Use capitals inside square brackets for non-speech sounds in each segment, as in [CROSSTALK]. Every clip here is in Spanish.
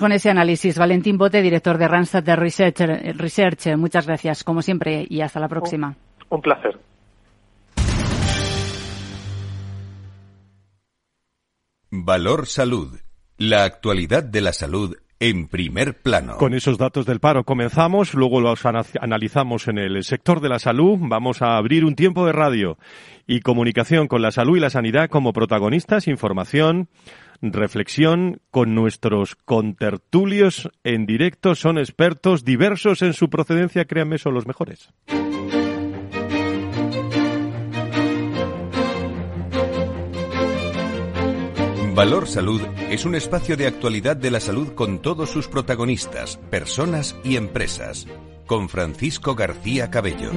Con ese análisis. Valentín Bote, director de Randstad Research, Research. Muchas gracias, como siempre, y hasta la próxima. un placer. Valor Salud. La actualidad de la salud en primer plano. Con esos datos del paro comenzamos, luego los analizamos en el sector de la salud. Vamos a abrir un tiempo de radio y comunicación con la salud y la sanidad como protagonistas, información, reflexión con nuestros contertulios en directo. Son expertos diversos en su procedencia, créanme, son los mejores. Valor Salud es un espacio de actualidad de la salud con todos sus protagonistas, personas y empresas. Con Francisco García Cabello.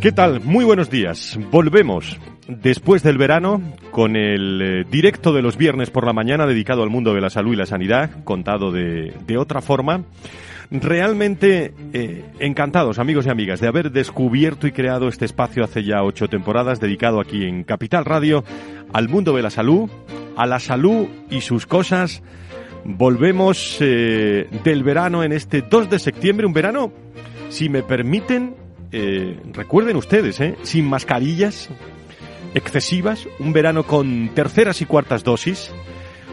¿Qué tal? Muy buenos días. Volvemos después del verano con el eh, directo de los viernes por la mañana dedicado al mundo de la salud y la sanidad, contado de, otra forma. Realmente eh, encantados, amigos y amigas, de haber descubierto y creado este espacio hace ya ocho temporadas dedicado aquí en Capital Radio al mundo de la salud, a la salud y sus cosas. Volvemos eh, del verano en este 2 de septiembre, un verano, si me permiten, recuerden ustedes, sin mascarillas excesivas, un verano con terceras y cuartas dosis,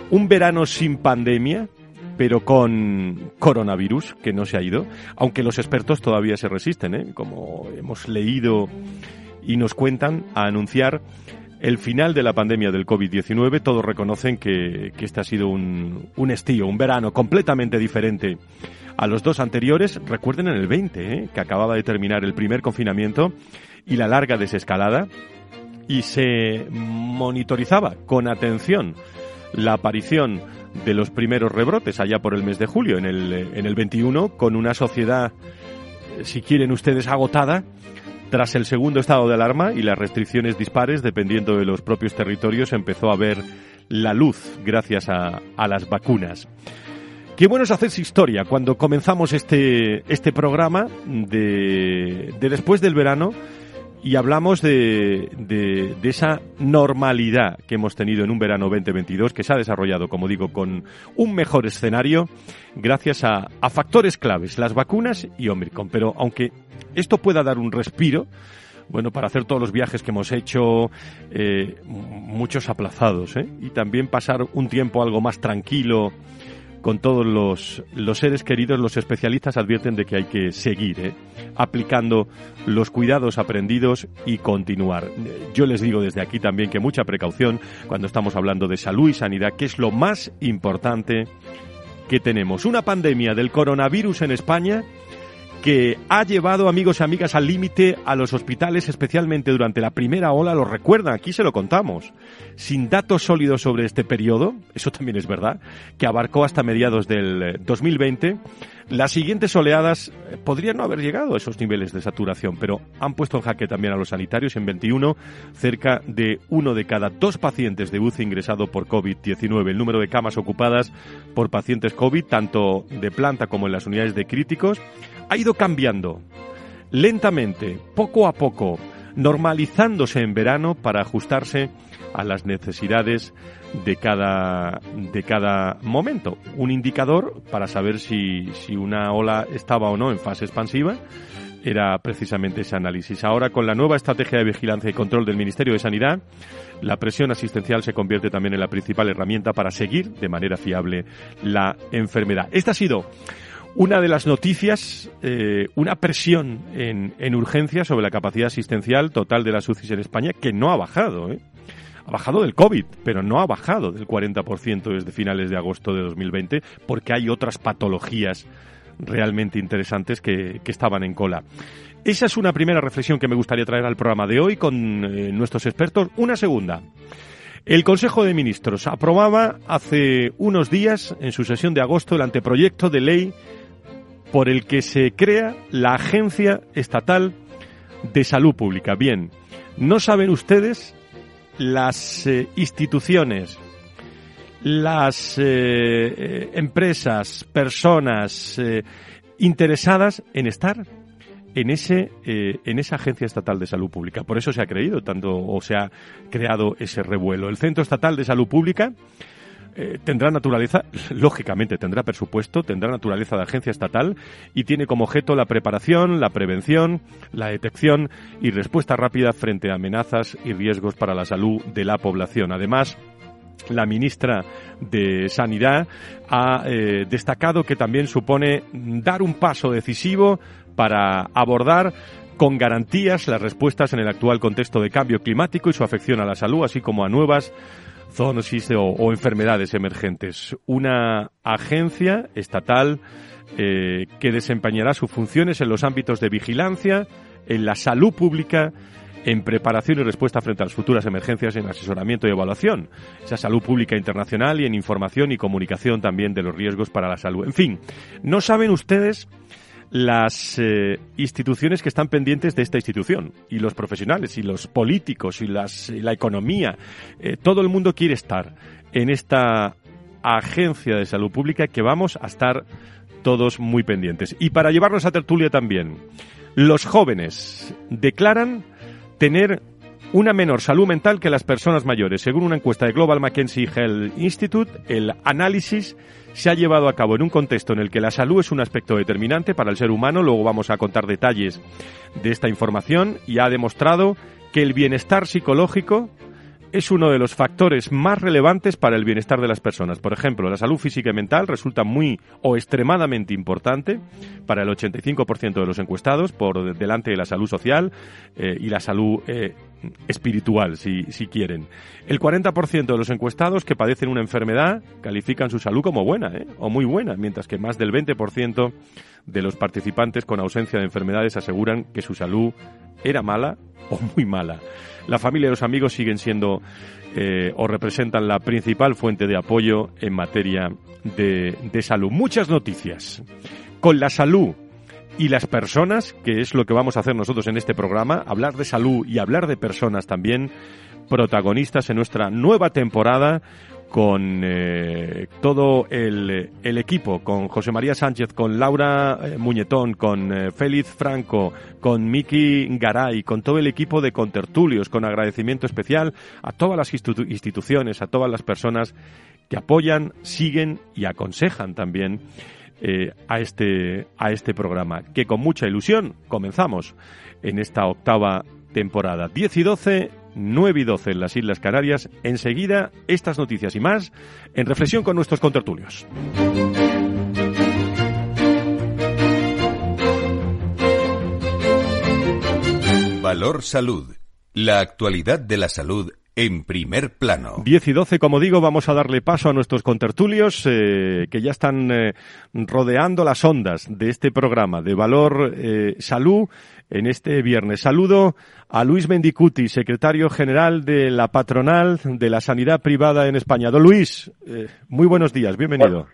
un verano sin pandemia, pero con coronavirus, que no se ha ido, aunque los expertos todavía se resisten, ¿eh? como hemos leído y nos cuentan, a anunciar el final de la pandemia del COVID-19. Todos reconocen que, que, este ha sido un, un estío, un verano completamente diferente a los dos anteriores. Recuerden en el 20, ¿eh? que acababa de terminar el primer confinamiento y la larga desescalada, y se monitorizaba con atención la aparición de los primeros rebrotes allá por el mes de julio, en el, en el 21, con una sociedad, si quieren ustedes, agotada tras el segundo estado de alarma y las restricciones dispares, dependiendo de los propios territorios, empezó a ver la luz gracias a, a las vacunas. Qué bueno es hacerse historia cuando comenzamos este, este programa de, de después del verano y hablamos de, de, de, esa normalidad que hemos tenido en un verano 2022 que se ha desarrollado, como digo, con un mejor escenario gracias a, a factores claves, las vacunas y Omicron. Pero aunque esto pueda dar un respiro, bueno, para hacer todos los viajes que hemos hecho, eh, muchos aplazados, ¿eh? y también pasar un tiempo algo más tranquilo con todos los, los, seres queridos, los especialistas advierten de que hay que seguir ¿eh? aplicando los cuidados aprendidos y continuar. Yo les digo desde aquí también que mucha precaución cuando estamos hablando de salud y sanidad, que es lo más importante que tenemos. Una pandemia del coronavirus en España que ha llevado, amigos y amigas, al límite a los hospitales, especialmente durante la primera ola, lo recuerdan, aquí se lo contamos, sin datos sólidos sobre este periodo, eso también es verdad, que abarcó hasta mediados del 2020, las siguientes oleadas podrían no haber llegado a esos niveles de saturación, pero han puesto en jaque también a los sanitarios. En 21, cerca de uno de cada dos pacientes de UCI ingresado por COVID-19. El número de camas ocupadas por pacientes COVID, tanto de planta como en las unidades de críticos, ha ido cambiando lentamente, poco a poco, normalizándose en verano para ajustarse a las necesidades de cada, de cada momento. Un indicador para saber si, si una ola estaba o no en fase expansiva era precisamente ese análisis. Ahora, con la nueva estrategia de vigilancia y control del Ministerio de Sanidad, la presión asistencial se convierte también en la principal herramienta para seguir de manera fiable la enfermedad. Esta ha sido una de las noticias, eh, una presión en, en urgencia sobre la capacidad asistencial total de las UCIs en España que no ha bajado. ¿eh? Ha bajado del COVID, pero no ha bajado del 40% desde finales de agosto de 2020 porque hay otras patologías realmente interesantes que, que estaban en cola. Esa es una primera reflexión que me gustaría traer al programa de hoy con eh, nuestros expertos. Una segunda. El Consejo de Ministros aprobaba hace unos días, en su sesión de agosto, el anteproyecto de ley por el que se crea la Agencia Estatal de Salud Pública. Bien, ¿no saben ustedes las eh, instituciones, las eh, eh, empresas, personas interesadas en estar en ese en esa agencia estatal de salud pública. Por eso se ha creído tanto o se ha creado ese revuelo. El Centro Estatal de Salud Pública eh, tendrá naturaleza, lógicamente tendrá presupuesto, tendrá naturaleza de agencia estatal y tiene como objeto la preparación, la prevención, la detección y respuesta rápida frente a amenazas y riesgos para la salud de la población. Además, la ministra de Sanidad ha eh, destacado que también supone dar un paso decisivo para abordar con garantías las respuestas en el actual contexto de cambio climático y su afección a la salud, así como a nuevas zoonosis o, enfermedades emergentes. Una agencia estatal eh, que desempeñará sus funciones en los ámbitos de vigilancia, en la salud pública, en preparación y respuesta frente a las futuras emergencias, en asesoramiento y evaluación, esa salud pública internacional y en información y comunicación también de los riesgos para la salud. En fin, no saben ustedes las eh, instituciones que están pendientes de esta institución y los profesionales y los políticos y, las, la economía. Eh, todo el mundo quiere estar en esta agencia de salud pública que vamos a estar todos muy pendientes. Y para llevarnos a tertulia también, los jóvenes declaran tener una menor salud mental que las personas mayores. Según una encuesta de Global Mackenzie Health Institute, el análisis se ha llevado a cabo en un contexto en el que la salud es un aspecto determinante para el ser humano. Luego vamos a contar detalles de esta información y ha demostrado que el bienestar psicológico es uno de los factores más relevantes para el bienestar de las personas. Por ejemplo, la salud física y mental resulta muy o extremadamente importante para el 85% de los encuestados, por delante de la salud social eh, y la salud eh, espiritual, si, si quieren. El 40% de los encuestados que padecen una enfermedad califican su salud como buena ¿eh? o muy buena, mientras que más del 20% de los participantes con ausencia de enfermedades aseguran que su salud era mala o muy mala. La familia y los amigos siguen siendo eh, o representan la principal fuente de apoyo en materia de, de salud. Muchas noticias. Con la salud y las personas, que es lo que vamos a hacer nosotros en este programa, hablar de salud y hablar de personas también, protagonistas en nuestra nueva temporada con eh, todo el, el, equipo, con José María Sánchez, con Laura eh, Muñetón, con eh, Félix Franco, con Miki Garay, con todo el equipo de contertulios, con agradecimiento especial a todas las instituciones, a todas las personas que apoyan, siguen y aconsejan también a, este, a este programa, que con mucha ilusión comenzamos en esta octava temporada. 10 y 12 9 y 12 en las Islas Canarias. Enseguida, estas noticias y más en reflexión con nuestros contertulios. Valor Salud. La actualidad de la salud en primer plano. 10 y 12, como digo, vamos a darle paso a nuestros contertulios eh, que ya están eh, rodeando las ondas de este programa de Valor eh, Salud en este viernes. Saludo a Luis Mendicuti, secretario general de la patronal de la sanidad privada en España. Don Luis, muy buenos días, bienvenido.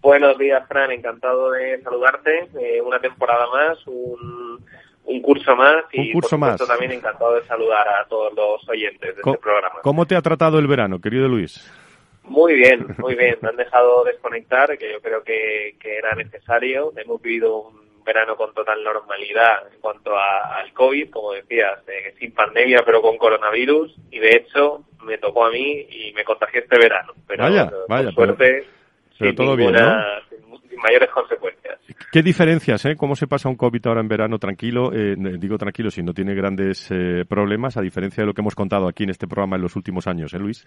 buenos días, Fran, encantado de saludarte. una temporada más, un un curso más y un curso más. también encantado de saludar a todos los oyentes de este programa. ¿Cómo te ha tratado el verano, querido Luis? Muy bien, muy bien. Me han dejado desconectar, que yo creo que, era necesario. Hemos vivido un verano con total normalidad en cuanto al COVID, como decías, eh, sin pandemia pero con coronavirus. Y de hecho me tocó a mí y me contagié este verano. Pero vaya, vaya, por suerte, pero, todo bien, ¿no? mayores consecuencias. ¿Qué diferencias, eh? ¿Cómo se pasa un COVID ahora en verano tranquilo? Eh, digo tranquilo si no tiene grandes eh, problemas, a diferencia de lo que hemos contado aquí en este programa en los últimos años, ¿eh, Luis?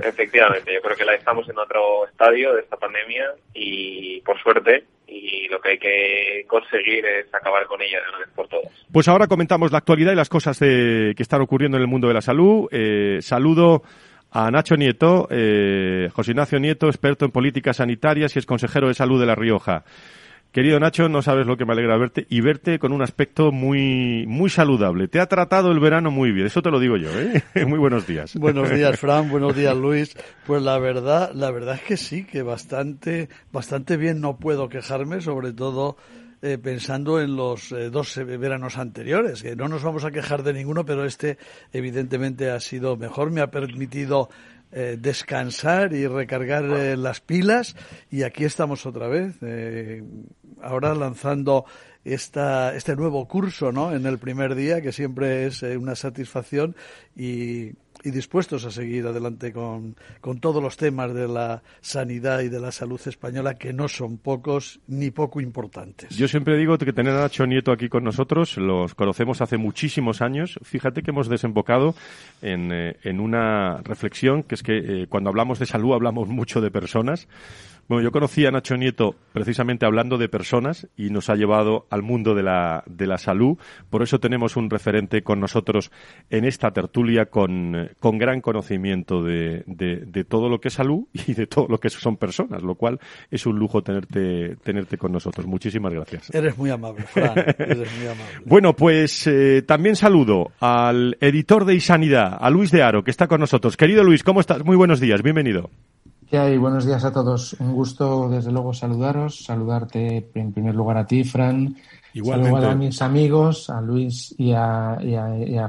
Efectivamente, yo creo que la estamos en otro estadio de esta pandemia y, por suerte, y lo que hay que conseguir es acabar con ella de una vez por todas. Pues ahora comentamos la actualidad y las cosas que están ocurriendo en el mundo de la salud. Eh, saludo a Nacho Nieto, eh, José Ignacio Nieto, experto en políticas sanitarias y es consejero de salud de La Rioja. Querido Nacho, no sabes lo que me alegra verte y verte con un aspecto muy muy saludable. Te ha tratado el verano muy bien, eso te lo digo yo, ¿eh? [LAUGHS] muy buenos días. Buenos días, [LAUGHS] Fran, buenos días, Luis. Pues la verdad, la verdad es que sí, que bastante bastante bien no puedo quejarme, sobre todo eh, pensando en los eh, dos veranos anteriores, que no nos vamos a quejar de ninguno, pero este evidentemente ha sido mejor, me ha permitido eh, descansar y recargar las pilas. Y aquí estamos otra vez, ahora lanzando esta, este nuevo curso ¿no? en el primer día, que siempre es una satisfacción. Y, y dispuestos a seguir adelante con, con todos los temas de la sanidad y de la salud española, que no son pocos ni poco importantes. Yo siempre digo que tener a Nacho Nieto aquí con nosotros, los conocemos hace muchísimos años. Fíjate que hemos desembocado en, eh, en una reflexión, que es que eh, cuando hablamos de salud hablamos mucho de personas. Bueno, yo conocí a Nacho Nieto precisamente hablando de personas y nos ha llevado al mundo de la, de la salud. Por eso tenemos un referente con nosotros en esta tertulia con, con gran conocimiento de, de, todo lo que es salud y de todo lo que son personas, lo cual es un lujo tenerte, tenerte con nosotros. Muchísimas gracias. Eres muy amable, Fran. Eres muy amable. [LAUGHS] bueno, pues eh, también saludo al editor de Isanidad, a Luis de Aro, que está con nosotros. Querido Luis, ¿cómo estás? Muy buenos días, bienvenido. ¿Qué hay? Buenos días a todos. Un gusto, desde luego, saludaros. Saludarte en primer lugar a ti, Fran. Igualmente. Saludar a mis amigos, a Luis y a,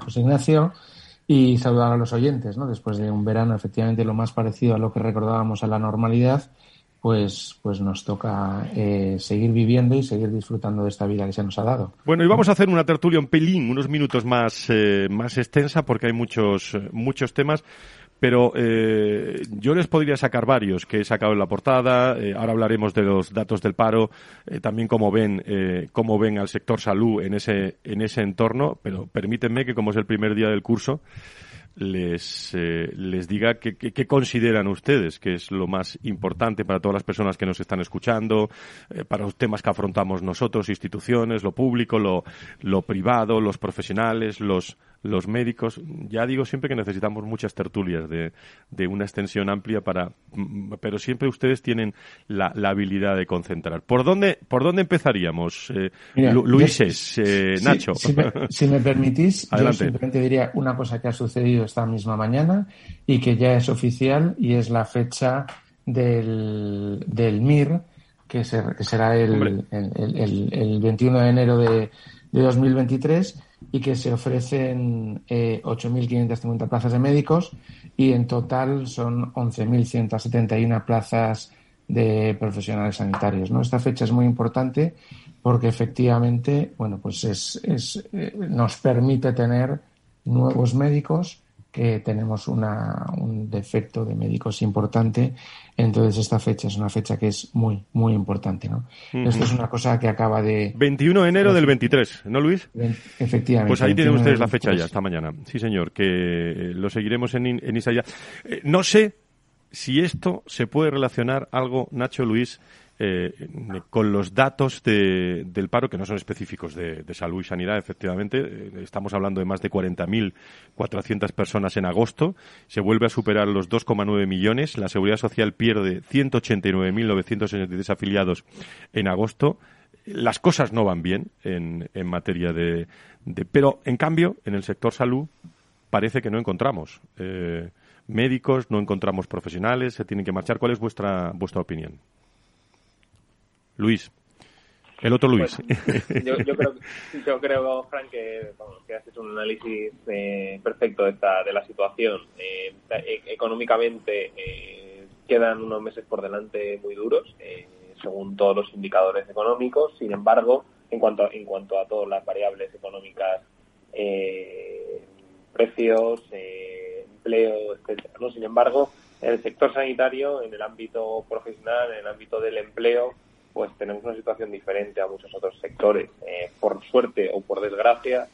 José Ignacio. Y saludar a los oyentes, ¿no? Después de un verano, efectivamente, lo más parecido a lo que recordábamos a la normalidad, pues, pues nos toca eh, seguir viviendo y seguir disfrutando de esta vida que se nos ha dado. Bueno, y vamos a hacer una tertulia un pelín, unos minutos más, eh, más extensa, porque hay muchos, muchos temas. Pero eh, yo les podría sacar varios que he sacado en la portada. Eh, ahora hablaremos de los datos del paro, eh, también cómo ven, cómo ven al sector salud en ese, en ese entorno. Pero permítanme que, como es el primer día del curso, les, les diga qué consideran ustedes que es lo más importante para todas las personas que nos están escuchando, para los temas que afrontamos nosotros, instituciones, lo público, lo, lo privado, los profesionales, los los médicos, ya digo siempre que necesitamos muchas tertulias de, de una extensión amplia para, mm, pero siempre ustedes tienen la, habilidad de concentrar. ¿Por dónde, por dónde empezaríamos, eh, Luises, eh, Nacho? Si, me, permitís, yo simplemente diría una cosa que ha sucedido esta misma mañana y que ya es oficial y es la fecha del, del MIR, que, será el, el, el, 21 de enero de, de 2023 y que se ofrecen eh, 8.550 plazas de médicos y en total son 11.171 plazas de profesionales sanitarios. ¿no? Esta fecha es muy importante porque efectivamente bueno, pues es, es eh, nos permite tener nuevos médicos que tenemos una, un defecto de médicos importante. Entonces, esta fecha es una fecha que es muy, muy importante. ¿no? Esto es una cosa que acaba de. 21 de enero del 23, ¿no, Luis? Efectivamente. Pues ahí tienen ustedes la fecha ya, esta mañana. Sí, señor, que eh, lo seguiremos en, en Isaya. Eh, no sé si esto se puede relacionar algo, Nacho Luis, eh, con los datos del paro, que no son específicos de, salud y sanidad, efectivamente. Eh, estamos hablando de más de 40.400 personas en agosto. Se vuelve a superar los 2,9 millones. La Seguridad Social pierde 189.983 afiliados en agosto. Las cosas no van bien en, materia de, Pero, en cambio, en el sector salud parece que no encontramos. Eh, médicos, no encontramos profesionales, se tienen que marchar. ¿Cuál es vuestra, vuestra opinión? Luis. El otro Luis. yo, creo, yo creo, Frank, que, haces un análisis eh, perfecto de, esta, de la situación. Eh, e, económicamente eh, quedan unos meses por delante muy duros, según todos los indicadores económicos. Sin embargo, en cuanto, en cuanto a todas las variables económicas, precios, empleo, etcétera. ¿no? Sin embargo, en el sector sanitario, en el ámbito profesional, en el ámbito del empleo, pues tenemos una situación diferente a muchos otros sectores. Eh, por suerte o por desgracia,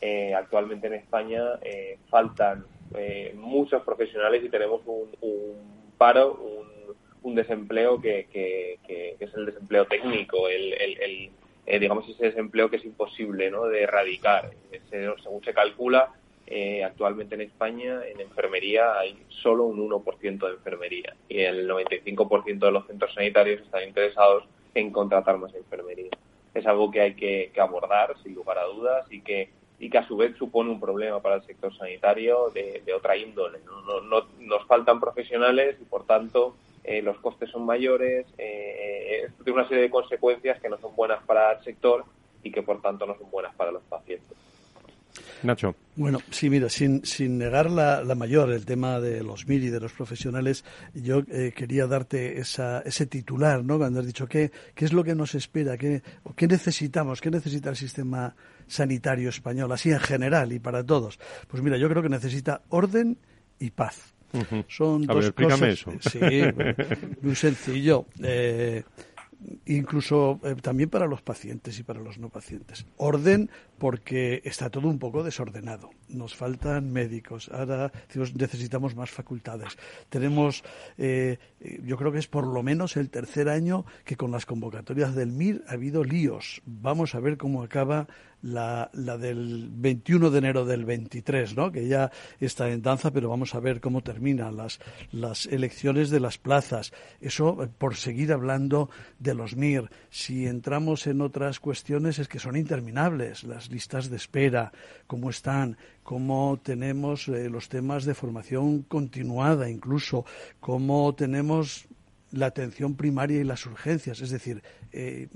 eh, actualmente en España eh, faltan muchos profesionales y tenemos un, paro, un, desempleo que, es el desempleo técnico, el, digamos ese desempleo que es imposible ¿no? de erradicar. según se calcula, actualmente en España en enfermería hay solo un 1% de enfermería y el 95% de los centros sanitarios están interesados en contratar más enfermería. Es algo que hay que, abordar, sin lugar a dudas, y que, y que a su vez supone un problema para el sector sanitario de, otra índole. ¿no? No, nos faltan profesionales y, por tanto, eh, los costes son mayores. Eh, esto tiene una serie de consecuencias que no son buenas para el sector y que, por tanto, no son buenas para los pacientes. Nacho. Bueno, sí, mira, sin, sin negar la, mayor, el tema de los MIRI, de los profesionales, yo eh, quería darte esa, ese titular, ¿no? Cuando has dicho qué, qué es lo que nos espera, qué, qué necesitamos, qué necesita el sistema sanitario español, así en general y para todos. Pues mira, yo creo que necesita orden y paz. Son dos cosas. Sí, muy sencillo. Eh, incluso eh, también para los pacientes y para los no pacientes. Orden porque está todo un poco desordenado. Nos faltan médicos, ahora necesitamos más facultades. Tenemos, eh, yo creo que es por lo menos el tercer año que con las convocatorias del MIR ha habido líos. Vamos a ver cómo acaba la, la, del 21 de enero del 23, ¿no? que ya está en danza, pero vamos a ver cómo terminan las, las elecciones de las plazas. Eso por seguir hablando de los MIR. Si entramos en otras cuestiones es que son interminables las listas de espera, cómo están, cómo tenemos eh, los temas de formación continuada incluso, cómo tenemos la atención primaria y las urgencias. Es decir, eh,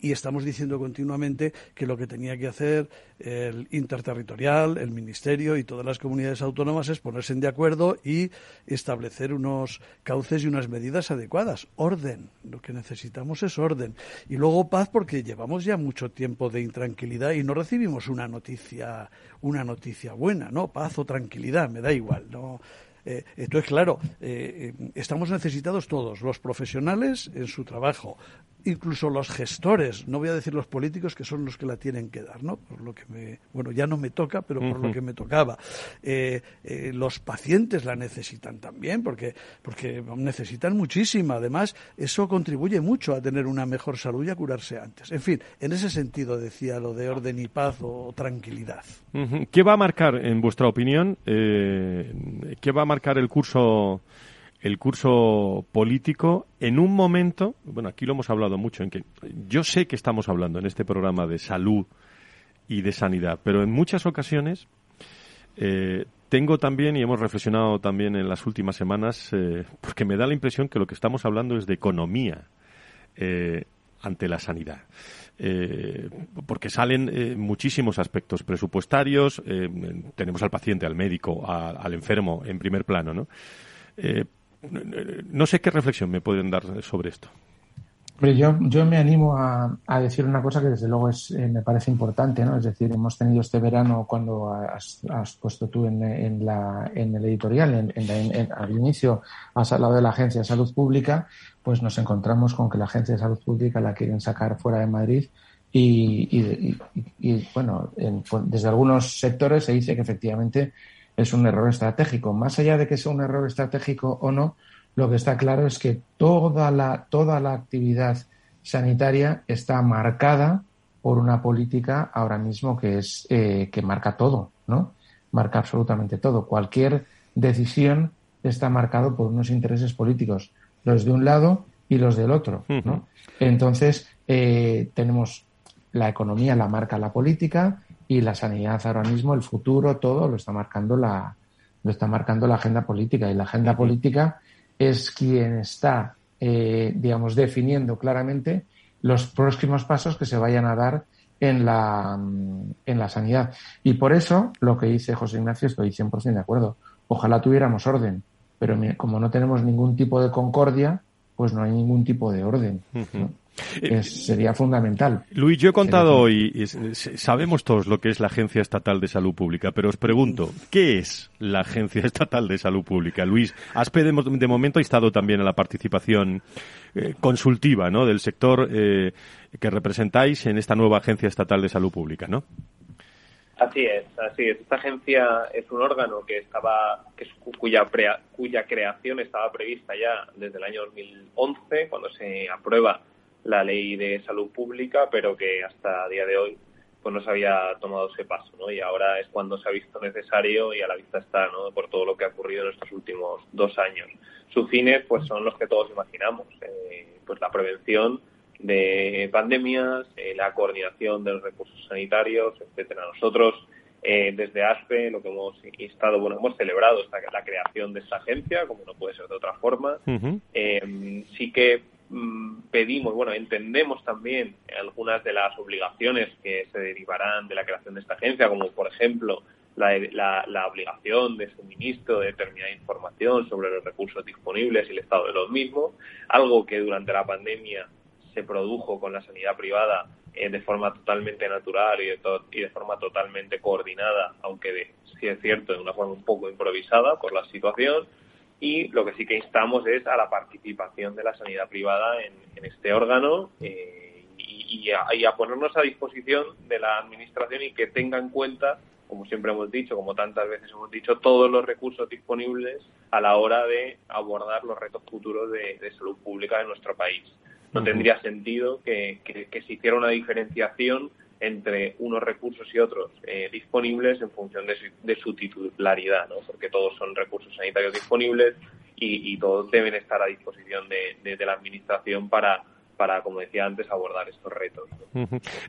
y estamos diciendo continuamente que lo que tenía que hacer el interterritorial, el Ministerio y todas las comunidades autónomas es ponerse de acuerdo y establecer unos cauces y unas medidas adecuadas. Orden. Lo que necesitamos es orden. Y luego paz porque llevamos ya mucho tiempo de intranquilidad y no recibimos una noticia, una noticia buena, ¿no? Paz o tranquilidad, me da igual, ¿no? Eh, entonces, claro, eh, eh, estamos necesitados todos, los profesionales en su trabajo, incluso los gestores, no voy a decir los políticos que son los que la tienen que dar, ¿no? Por lo que me, bueno, ya no me toca, pero por lo que me tocaba. Eh, eh, los pacientes la necesitan también, porque, porque necesitan muchísima. Además, eso contribuye mucho a tener una mejor salud y a curarse antes. En fin, en ese sentido decía lo de orden y paz o tranquilidad. ¿Qué va a marcar, en vuestra opinión, eh, qué va a marcar el curso el curso político en un momento, bueno, aquí lo hemos hablado mucho, en que yo sé que estamos hablando en este programa de salud y de sanidad, pero en muchas ocasiones eh, tengo también, y hemos reflexionado también en las últimas semanas, eh, porque me da la impresión que lo que estamos hablando es de economía eh, ante la sanidad. porque salen muchísimos aspectos presupuestarios, tenemos al paciente, al médico, al enfermo en primer plano, ¿no? No sé qué reflexión me pueden dar sobre esto. yo, me animo a, decir una cosa que desde luego es, eh, me parece importante, ¿no? Es decir, hemos tenido este verano cuando has, puesto tú en, la, en el editorial, en, al inicio has hablado de la Agencia de Salud Pública, pues nos encontramos con que la Agencia de Salud Pública la quieren sacar fuera de Madrid y, y bueno, desde algunos sectores se dice que efectivamente es un error estratégico. Más allá de que sea un error estratégico o no, lo que está claro es que toda la, toda la actividad sanitaria está marcada por una política ahora mismo que es eh, que marca todo, ¿no? Marca absolutamente todo. Cualquier decisión está marcado por unos intereses políticos, los de un lado y los del otro, ¿no? Entonces eh, tenemos la economía la marca la política y la sanidad ahora mismo, el futuro, todo lo está marcando la, lo está marcando la agenda política y la agenda política es quien está, eh, digamos, definiendo claramente los próximos pasos que se vayan a dar en la, en la sanidad. Y por eso, lo que dice José Ignacio, estoy 100% de acuerdo. Ojalá tuviéramos orden, pero como no tenemos ningún tipo de concordia, pues no hay ningún tipo de orden. Eh, sería fundamental. Luis, yo he contado hoy, sabemos todos lo que es la Agencia Estatal de Salud Pública, pero os pregunto, ¿qué es la Agencia [LAUGHS] Estatal de Salud Pública? Luis, ASPE de, momento ha estado también en la participación eh, consultiva ¿no? del sector eh, que representáis en esta nueva Agencia Estatal de Salud Pública, ¿no? Así es, así es. Esta agencia es un órgano que estaba, que cuya, cuya creación estaba prevista ya desde el año 2011, cuando se aprueba la ley de salud pública, pero que hasta día de hoy pues no se había tomado ese paso, ¿no? Y ahora es cuando se ha visto necesario y a la vista está, ¿no? Por todo lo que ha ocurrido en estos últimos dos años. Sus fines, pues son los que todos imaginamos, eh, pues la prevención de pandemias, eh, la coordinación de los recursos sanitarios, etcétera. Nosotros eh, desde ASPE lo que hemos instado, bueno, hemos celebrado esta, la creación de esta agencia, como no puede ser de otra forma. sí que pedimos, bueno, entendemos también algunas de las obligaciones que se derivarán de la creación de esta agencia, como por ejemplo la, la, obligación de suministro de determinada información sobre los recursos disponibles y el estado de los mismos, algo que durante la pandemia se produjo con la sanidad privada eh, de forma totalmente natural y de, y de forma totalmente coordinada, aunque de, sí es cierto, de una forma un poco improvisada por la situación. Y lo que sí que instamos es a la participación de la sanidad privada en, este órgano eh, y, a, ponernos a disposición de la Administración y que tenga en cuenta como siempre hemos dicho, como tantas veces hemos dicho, todos los recursos disponibles a la hora de abordar los retos futuros de, salud pública de nuestro país. No tendría sentido que, se hiciera una diferenciación entre unos recursos y otros eh, disponibles en función de su, titularidad, ¿no? porque todos son recursos sanitarios disponibles y, todos deben estar a disposición de la Administración para, para, como decía antes, abordar estos retos.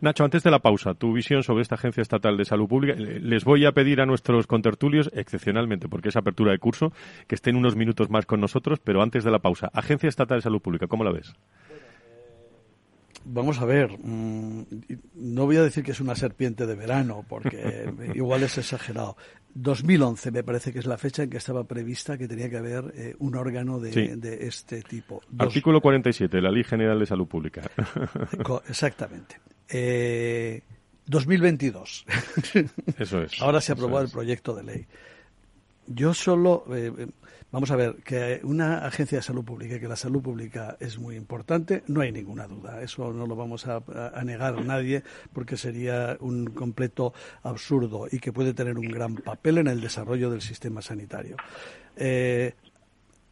Nacho, antes de la pausa, tu visión sobre esta Agencia Estatal de Salud Pública. Les voy a pedir a nuestros contertulios, excepcionalmente, porque es apertura de curso, que estén unos minutos más con nosotros, pero antes de la pausa, Agencia Estatal de Salud Pública, ¿cómo la ves? Vamos a ver, mm, no voy a decir que es una serpiente de verano, porque [LAUGHS] igual es exagerado. 2011 me parece que es la fecha en que estaba prevista que tenía que haber eh, un órgano de, este tipo. Artículo 47 de la Ley General de Salud Pública. [LAUGHS] [LAUGHS] Exactamente. 2022. Eh, Eso es. Ahora se aprobó el proyecto de ley. Yo solo eh, Vamos a ver, que una agencia de salud pública, que la salud pública es muy importante, no hay ninguna duda. Eso no lo vamos a, negar nadie porque sería un completo absurdo y que puede tener un gran papel en el desarrollo del sistema sanitario. Eh,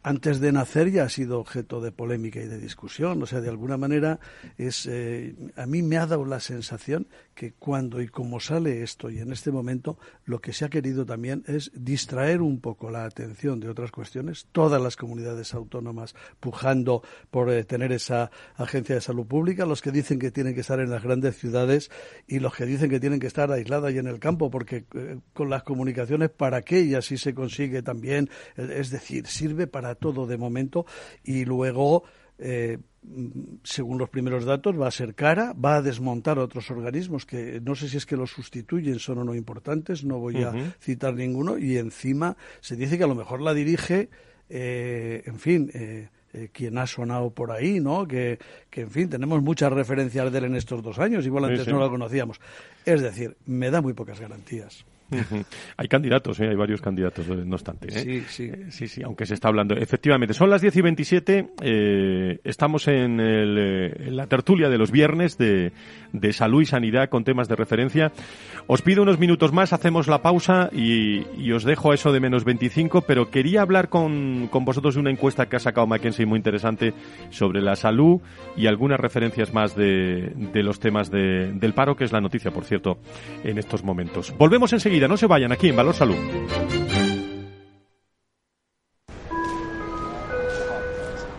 antes de nacer ya ha sido objeto de polémica y de discusión. O sea, de alguna manera es eh, a mí me ha dado la sensación que cuando y como sale esto y en este momento lo que se ha querido también es distraer un poco la atención de otras cuestiones, todas las comunidades autónomas pujando por eh, tener esa agencia de salud pública, los que dicen que tienen que estar en las grandes ciudades y los que dicen que tienen que estar aisladas y en el campo, porque eh, con las comunicaciones para qué y así se consigue también, es decir, sirve para todo de momento y luego eh, según los primeros datos, va a ser cara, va a desmontar otros organismos que no sé si es que los sustituyen, son o no importantes, no voy a citar ninguno, y encima se dice que a lo mejor la dirige, eh, en fin, eh, quien ha sonado por ahí, ¿no? Que, que, en fin, tenemos muchas referencias de él en estos dos años, igual antes no la conocíamos. Es decir, me da muy pocas garantías. [LAUGHS] hay candidatos, ¿eh? hay varios candidatos, eh, no obstante. ¿eh? Sí, sí. sí, sí, aunque se está hablando. Efectivamente, son las 10 y 27, estamos en, el, la tertulia de los viernes de, de, salud y sanidad con temas de referencia. Os pido unos minutos más, hacemos la pausa y, y os dejo a eso de menos 25, pero quería hablar con, con vosotros de una encuesta que ha sacado Mackenzie muy interesante sobre la salud y algunas referencias más de, de los temas de, del paro, que es la noticia, por cierto, en estos momentos. Volvemos enseguida no se vayan aquí en Valor Salud.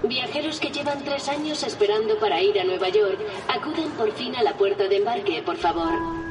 Viajeros que llevan tres años esperando para ir a Nueva York, acuden por fin a la puerta de embarque, por favor.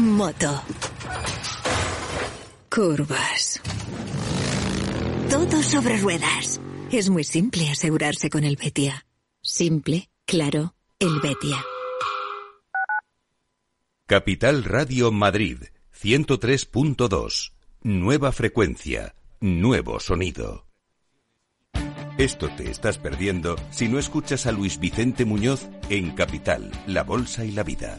Moto. Curvas. Todo sobre ruedas. Es muy simple asegurarse con el Betia. Simple, claro, el Betia. Capital Radio Madrid, 103.2. Nueva frecuencia, nuevo sonido. Esto te estás perdiendo si no escuchas a Luis Vicente Muñoz en Capital, La Bolsa y la Vida.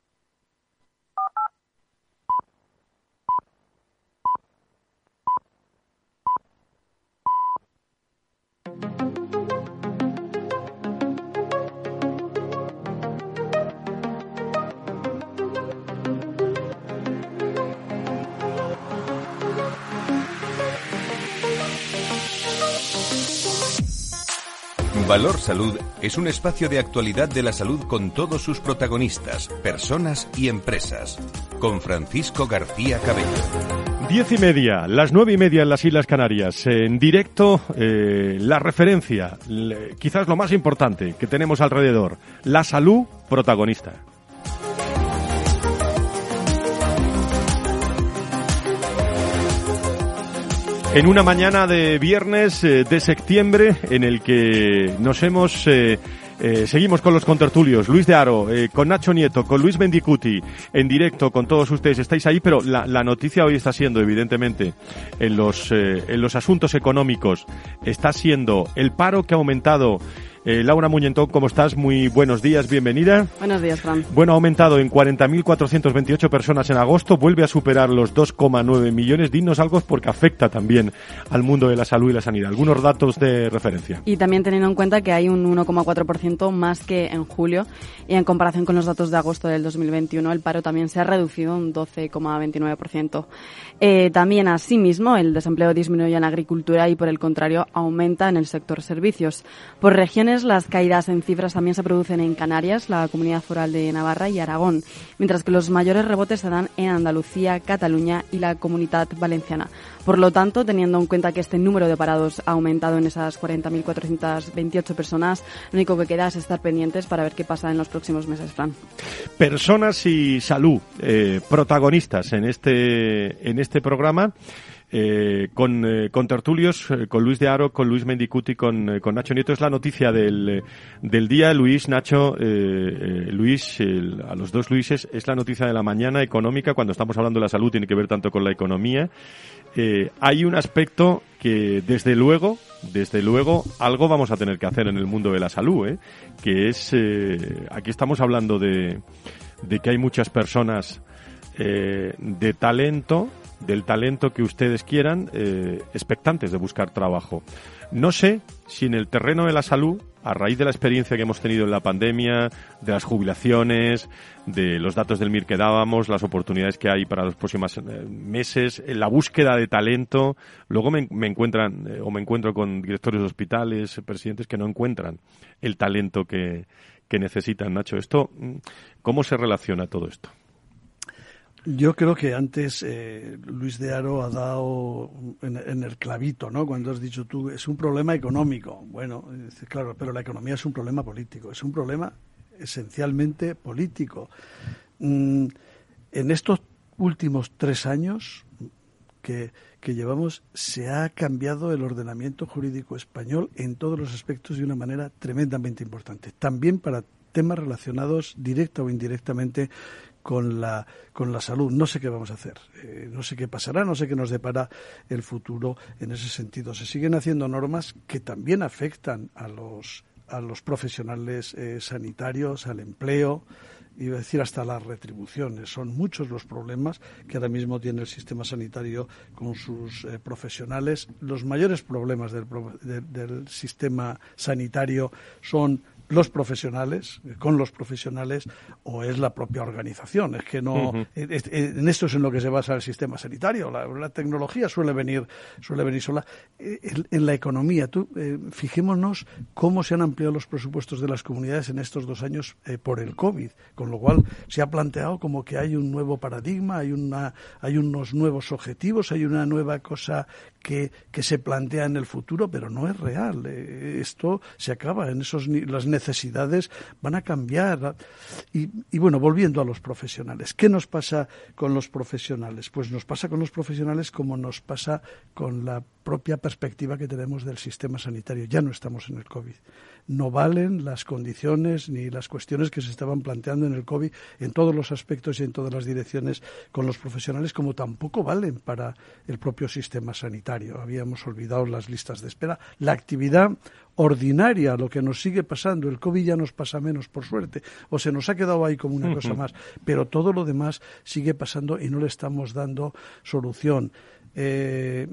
Valor Salud es un espacio de actualidad de la salud con todos sus protagonistas, personas y empresas. Con Francisco García Cabello. Diez y media, las nueve y media en las Islas Canarias. En directo, eh, la referencia, quizás lo más importante que tenemos alrededor, la salud protagonista. En una mañana de viernes eh, de septiembre en el que nos hemos... Eh, eh, seguimos con los contertulios. Luis de Aro, con Nacho Nieto, con Luis Mendicuti, en directo con todos ustedes. Estáis ahí, pero la, la noticia hoy está siendo, evidentemente, en los, en los asuntos económicos, está siendo el paro que ha aumentado eh, Laura Muñentón, ¿cómo estás? Muy buenos días, bienvenida. Buenos días, Fran. Bueno, ha aumentado en 40.428 personas en agosto, vuelve a superar los 2,9 millones. Dinos algo porque afecta también al mundo de la salud y la sanidad. Algunos datos de referencia. Y también teniendo en cuenta que hay un 1,4% más que en julio y en comparación con los datos de agosto del 2021, el paro también se ha reducido un 12,29%. Eh, también, asimismo, el desempleo disminuye en agricultura y, por el contrario, aumenta en el sector servicios. Por regiones las caídas en cifras también se producen en Canarias, la Comunidad Foral de Navarra y Aragón, mientras que los mayores rebotes se dan en Andalucía, Cataluña y la Comunidad Valenciana. Por lo tanto, teniendo en cuenta que este número de parados ha aumentado en esas 40.428 personas, lo único que queda es estar pendientes para ver qué pasa en los próximos meses, Fran. Personas y salud, eh, protagonistas en este, en este programa. Eh, con, eh, con, tertulios, eh, con Luis de Aro, con Luis Mendicuti, con, con Nacho Nieto. Es la noticia del, del día. Luis, Nacho, Luis, a los dos Luises, es la noticia de la mañana económica. Cuando estamos hablando de la salud tiene que ver tanto con la economía. hay un aspecto que desde luego, desde luego, algo vamos a tener que hacer en el mundo de la salud, que es, aquí estamos hablando de, de que hay muchas personas de talento del talento que ustedes quieran, eh, expectantes de buscar trabajo. No sé si en el terreno de la salud, a raíz de la experiencia que hemos tenido en la pandemia, de las jubilaciones, de los datos del MIR que dábamos, las oportunidades que hay para los próximos eh, meses, la búsqueda de talento, luego me, encuentran eh, o me encuentro con directores de hospitales, presidentes que no encuentran el talento que, que necesitan. Nacho, esto, mm, ¿cómo se relaciona todo esto? Yo creo que antes eh, Luis de Aro ha dado en, el clavito, ¿no? Cuando has dicho tú, es un problema económico. Bueno, claro, pero la economía es un problema político, es un problema esencialmente político. Mm, en estos últimos tres años que, que llevamos, se ha cambiado el ordenamiento jurídico español en todos los aspectos de una manera tremendamente importante. También para temas relacionados directa o indirectamente con la, con la salud. No sé qué vamos a hacer, eh, no sé qué pasará, no sé qué nos depara el futuro en ese sentido. Se siguen haciendo normas que también afectan a los, a los profesionales eh, sanitarios, al empleo, iba a decir hasta las retribuciones. Son muchos los problemas que ahora mismo tiene el sistema sanitario con sus eh, profesionales. Los mayores problemas del, del, sistema sanitario son los profesionales, con los profesionales, o es la propia organización. Es que no, en esto es en lo que se basa el sistema sanitario. La, tecnología suele venir, suele venir sola. Eh, en, la economía, tú, eh, fijémonos cómo se han ampliado los presupuestos de las comunidades en estos dos años eh, por el COVID, con lo cual se ha planteado como que hay un nuevo paradigma, hay una, hay unos nuevos objetivos, hay una nueva cosa que, que se plantea en el futuro, pero no es real. esto se acaba en esos las necesidades van a cambiar. Y, y, bueno, volviendo a los profesionales, ¿qué nos pasa con los profesionales? Pues nos pasa con los profesionales como nos pasa con la propia perspectiva que tenemos del sistema sanitario. Ya no estamos en el COVID no valen las condiciones ni las cuestiones que se estaban planteando en el COVID en todos los aspectos y en todas las direcciones con los profesionales, como tampoco valen para el propio sistema sanitario. Habíamos olvidado las listas de espera. La actividad ordinaria, lo que nos sigue pasando. El COVID ya nos pasa menos, por suerte, o se nos ha quedado ahí como una cosa más, pero todo lo demás sigue pasando y no le estamos dando solución. Eh,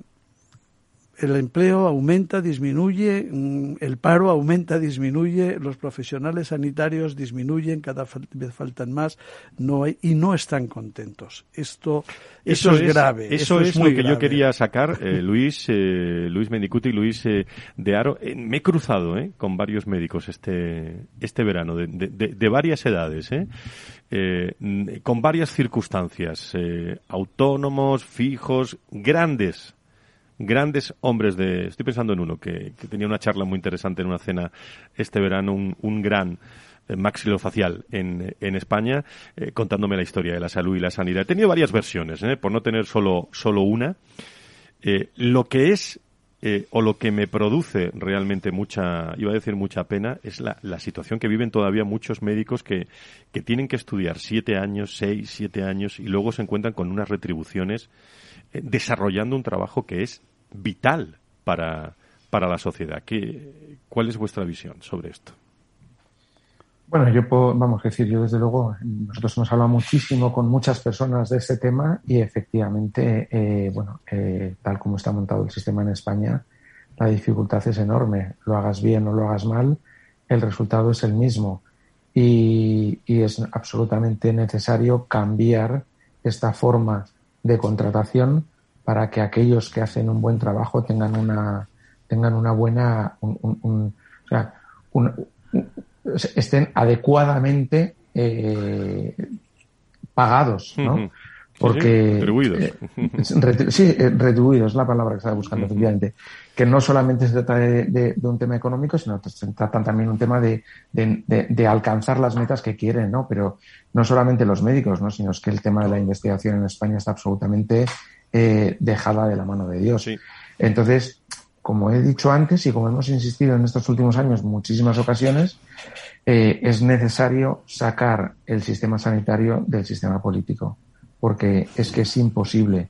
el empleo aumenta, disminuye, mm, el paro aumenta, disminuye, los profesionales sanitarios disminuyen, cada vez faltan más, no hay, y no están contentos. Esto, eso, es, grave. Eso, es, lo que yo quería sacar, eh, Luis, eh, Luis Mendicuti Luis eh, de Aro. me he cruzado con varios médicos este, este verano, de, de varias edades, con varias circunstancias, autónomos, fijos, grandes grandes hombres de... Estoy pensando en uno que, tenía una charla muy interesante en una cena este verano, un, gran eh, maxilofacial en, en España, eh, contándome la historia de la salud y la sanidad. He tenido varias versiones, ¿eh? por no tener solo, solo una. lo que es o lo que me produce realmente mucha, iba a decir mucha pena, es la, la situación que viven todavía muchos médicos que, que tienen que estudiar siete años, seis, siete años y luego se encuentran con unas retribuciones desarrollando un trabajo que es vital para, para la sociedad. ¿Qué, ¿Cuál es vuestra visión sobre esto? Bueno, yo puedo, vamos a decir, yo desde luego, nosotros hemos hablado muchísimo con muchas personas de este tema y efectivamente, eh, bueno, eh, tal como está montado el sistema en España, la dificultad es enorme. Lo hagas bien o lo hagas mal, el resultado es el mismo. Y es absolutamente necesario cambiar esta forma de contratación para que aquellos que hacen un buen trabajo tengan una tengan una buena o sea, estén adecuadamente eh, pagados, ¿no? Porque retribuidos. Eh, sí, eh, retribuidos es la palabra que estaba buscando, efectivamente. Que no solamente se trata de, un tema económico, sino que se trata también un tema de, de, alcanzar las metas que quieren, ¿no? Pero no solamente los médicos, ¿no? Sino es que el tema de la investigación en España está absolutamente eh, dejada de la mano de Dios. Entonces, como he dicho antes y como hemos insistido en estos últimos años en muchísimas ocasiones, eh, es necesario sacar el sistema sanitario del sistema político, porque es que es imposible,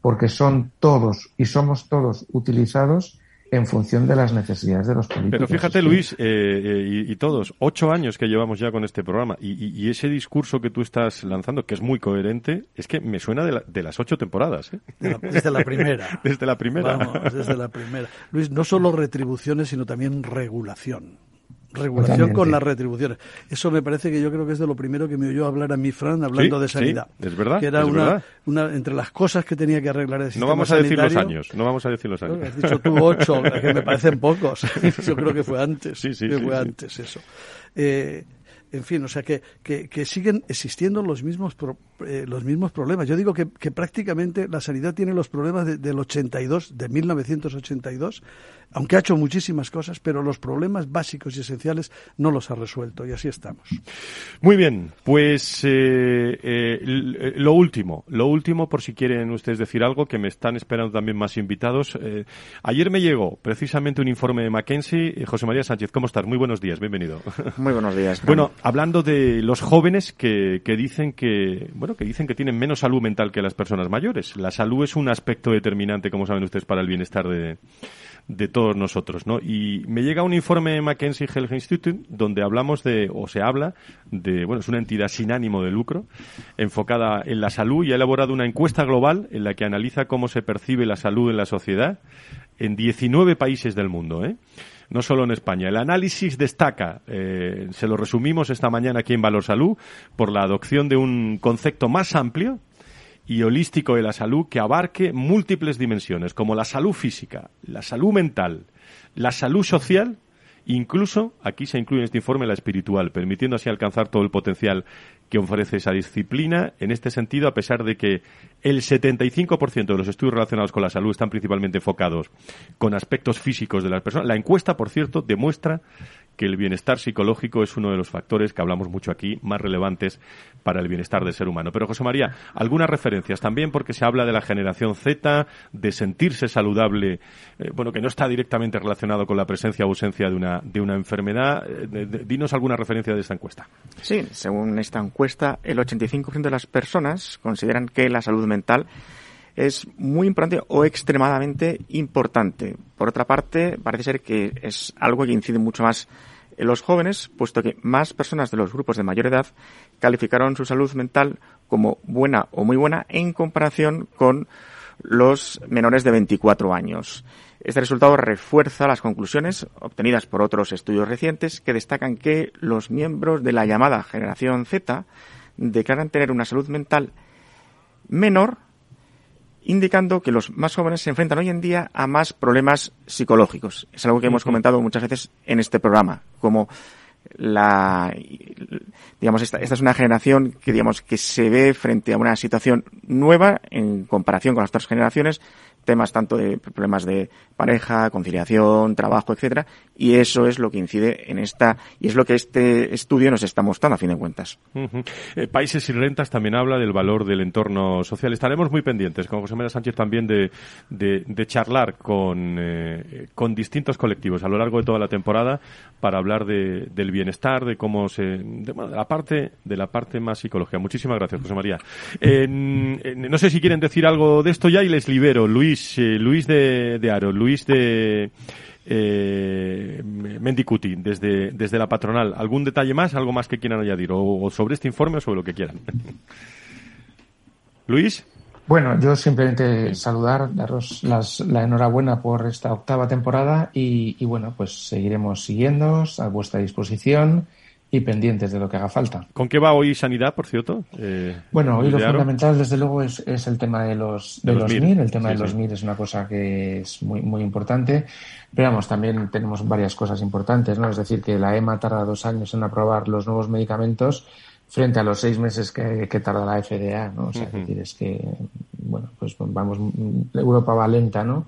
porque son todos y somos todos utilizados en función de las necesidades de los políticos. Pero fíjate, Luis, eh, eh, y, todos, ocho años que llevamos ya con este programa, y, ese discurso que tú estás lanzando, que es muy coherente, es que me suena de, las ocho temporadas. ¿eh? desde la primera. [LAUGHS] desde la primera. Vamos, desde la primera. Luis, no solo retribuciones, sino también regulación regulación con las retribuciones. Eso me parece que yo creo que es de lo primero que me oyó hablar a mi Fran hablando de sanidad. es verdad. Que era una, una, entre las cosas que tenía que arreglar el No vamos a decir los años, no vamos a decir los años. has dicho tú ocho, que me parecen pocos. [LAUGHS] yo creo que fue antes. Sí, sí, que fue antes eso. Eh, en fin, o sea que, que, siguen existiendo los mismos, eh, los mismos problemas. Yo digo que, que, prácticamente la sanidad tiene los problemas de, del 82, de 1982, aunque ha hecho muchísimas cosas, pero los problemas básicos y esenciales no los ha resuelto y así estamos. Muy bien, pues eh, eh, lo último, lo último por si quieren ustedes decir algo, que me están esperando también más invitados. ayer me llegó precisamente un informe de Mackenzie. José María Sánchez, ¿cómo estás? Muy buenos días, bienvenido. Muy buenos días. Bueno, hablando de los jóvenes que, que, dicen que, bueno, que dicen que tienen menos salud mental que las personas mayores. La salud es un aspecto determinante, como saben ustedes, para el bienestar de, de todos nosotros, ¿no? Y me llega un informe de Mackenzie Health Institute donde hablamos de, o se habla de, bueno, es una entidad sin ánimo de lucro, enfocada en la salud y ha elaborado una encuesta global en la que analiza cómo se percibe la salud en la sociedad en 19 países del mundo, ¿eh? No solo en España. El análisis destaca, eh, se lo resumimos esta mañana aquí en Valor Salud, por la adopción de un concepto más amplio y holístico de la salud que abarque múltiples dimensiones, como la salud física, la salud mental, la salud social Incluso aquí se incluye en este informe la espiritual, permitiendo así alcanzar todo el potencial que ofrece esa disciplina. En este sentido, a pesar de que el 75% de los estudios relacionados con la salud están principalmente enfocados con aspectos físicos de las personas, la encuesta, por cierto, demuestra que el bienestar psicológico es uno de los factores que hablamos mucho aquí más relevantes para el bienestar del ser humano. Pero José María, algunas referencias también porque se habla de la generación Z, de sentirse saludable, eh, bueno, que no está directamente relacionado con la presencia o ausencia de una, de una enfermedad. Eh, dinos alguna referencia de esta encuesta. Sí, según esta encuesta, el 85% de las personas consideran que la salud mental es muy importante o extremadamente importante. Por otra parte, parece ser que es algo que incide mucho más en los jóvenes, puesto que más personas de los grupos de mayor edad calificaron su salud mental como buena o muy buena en comparación con los menores de 24 años. Este resultado refuerza las conclusiones obtenidas por otros estudios recientes que destacan que los miembros de la llamada generación Z declaran tener una salud mental menor, indicando que los más jóvenes se enfrentan hoy en día a más problemas psicológicos. Es algo que hemos comentado muchas veces en este programa, como la digamos esta, esta es una generación que digamos que se ve frente a una situación nueva en comparación con las otras generaciones temas tanto de problemas de pareja, conciliación, trabajo, etcétera, y eso es lo que incide en esta y es lo que este estudio nos está mostrando a fin de cuentas. Eh, Países y rentas también habla del valor del entorno social. Estaremos muy pendientes con José María Sánchez también de, de, charlar con, eh, con distintos colectivos a lo largo de toda la temporada para hablar de, del bienestar, de cómo se de, la parte de la parte más psicológica. Muchísimas gracias, José María. no sé si quieren decir algo de esto ya y les libero. Luis, eh, Luis de, de Aro, Luis de eh, Mendicuti, desde, desde la patronal. ¿Algún detalle más? ¿Algo más que quieran añadir? O, sobre este informe o sobre lo que quieran. [LAUGHS] Luis. Bueno, yo simplemente saludar, daros la enhorabuena por esta octava temporada y, y bueno, pues seguiremos siguiéndoos a vuestra disposición y pendientes de lo que haga falta. ¿Con qué va hoy Sanidad, por cierto? Eh, bueno, hoy lo fundamental, desde luego, es, es, el tema de los, de, los, MIR. El tema de los MIR es una cosa que es muy, muy importante. Pero vamos, también tenemos varias cosas importantes, ¿no? Es decir, que la EMA tarda dos años en aprobar los nuevos medicamentos frente a los seis meses que, tarda la FDA, ¿no? O sea, es que, bueno, pues vamos, Europa va lenta, ¿no?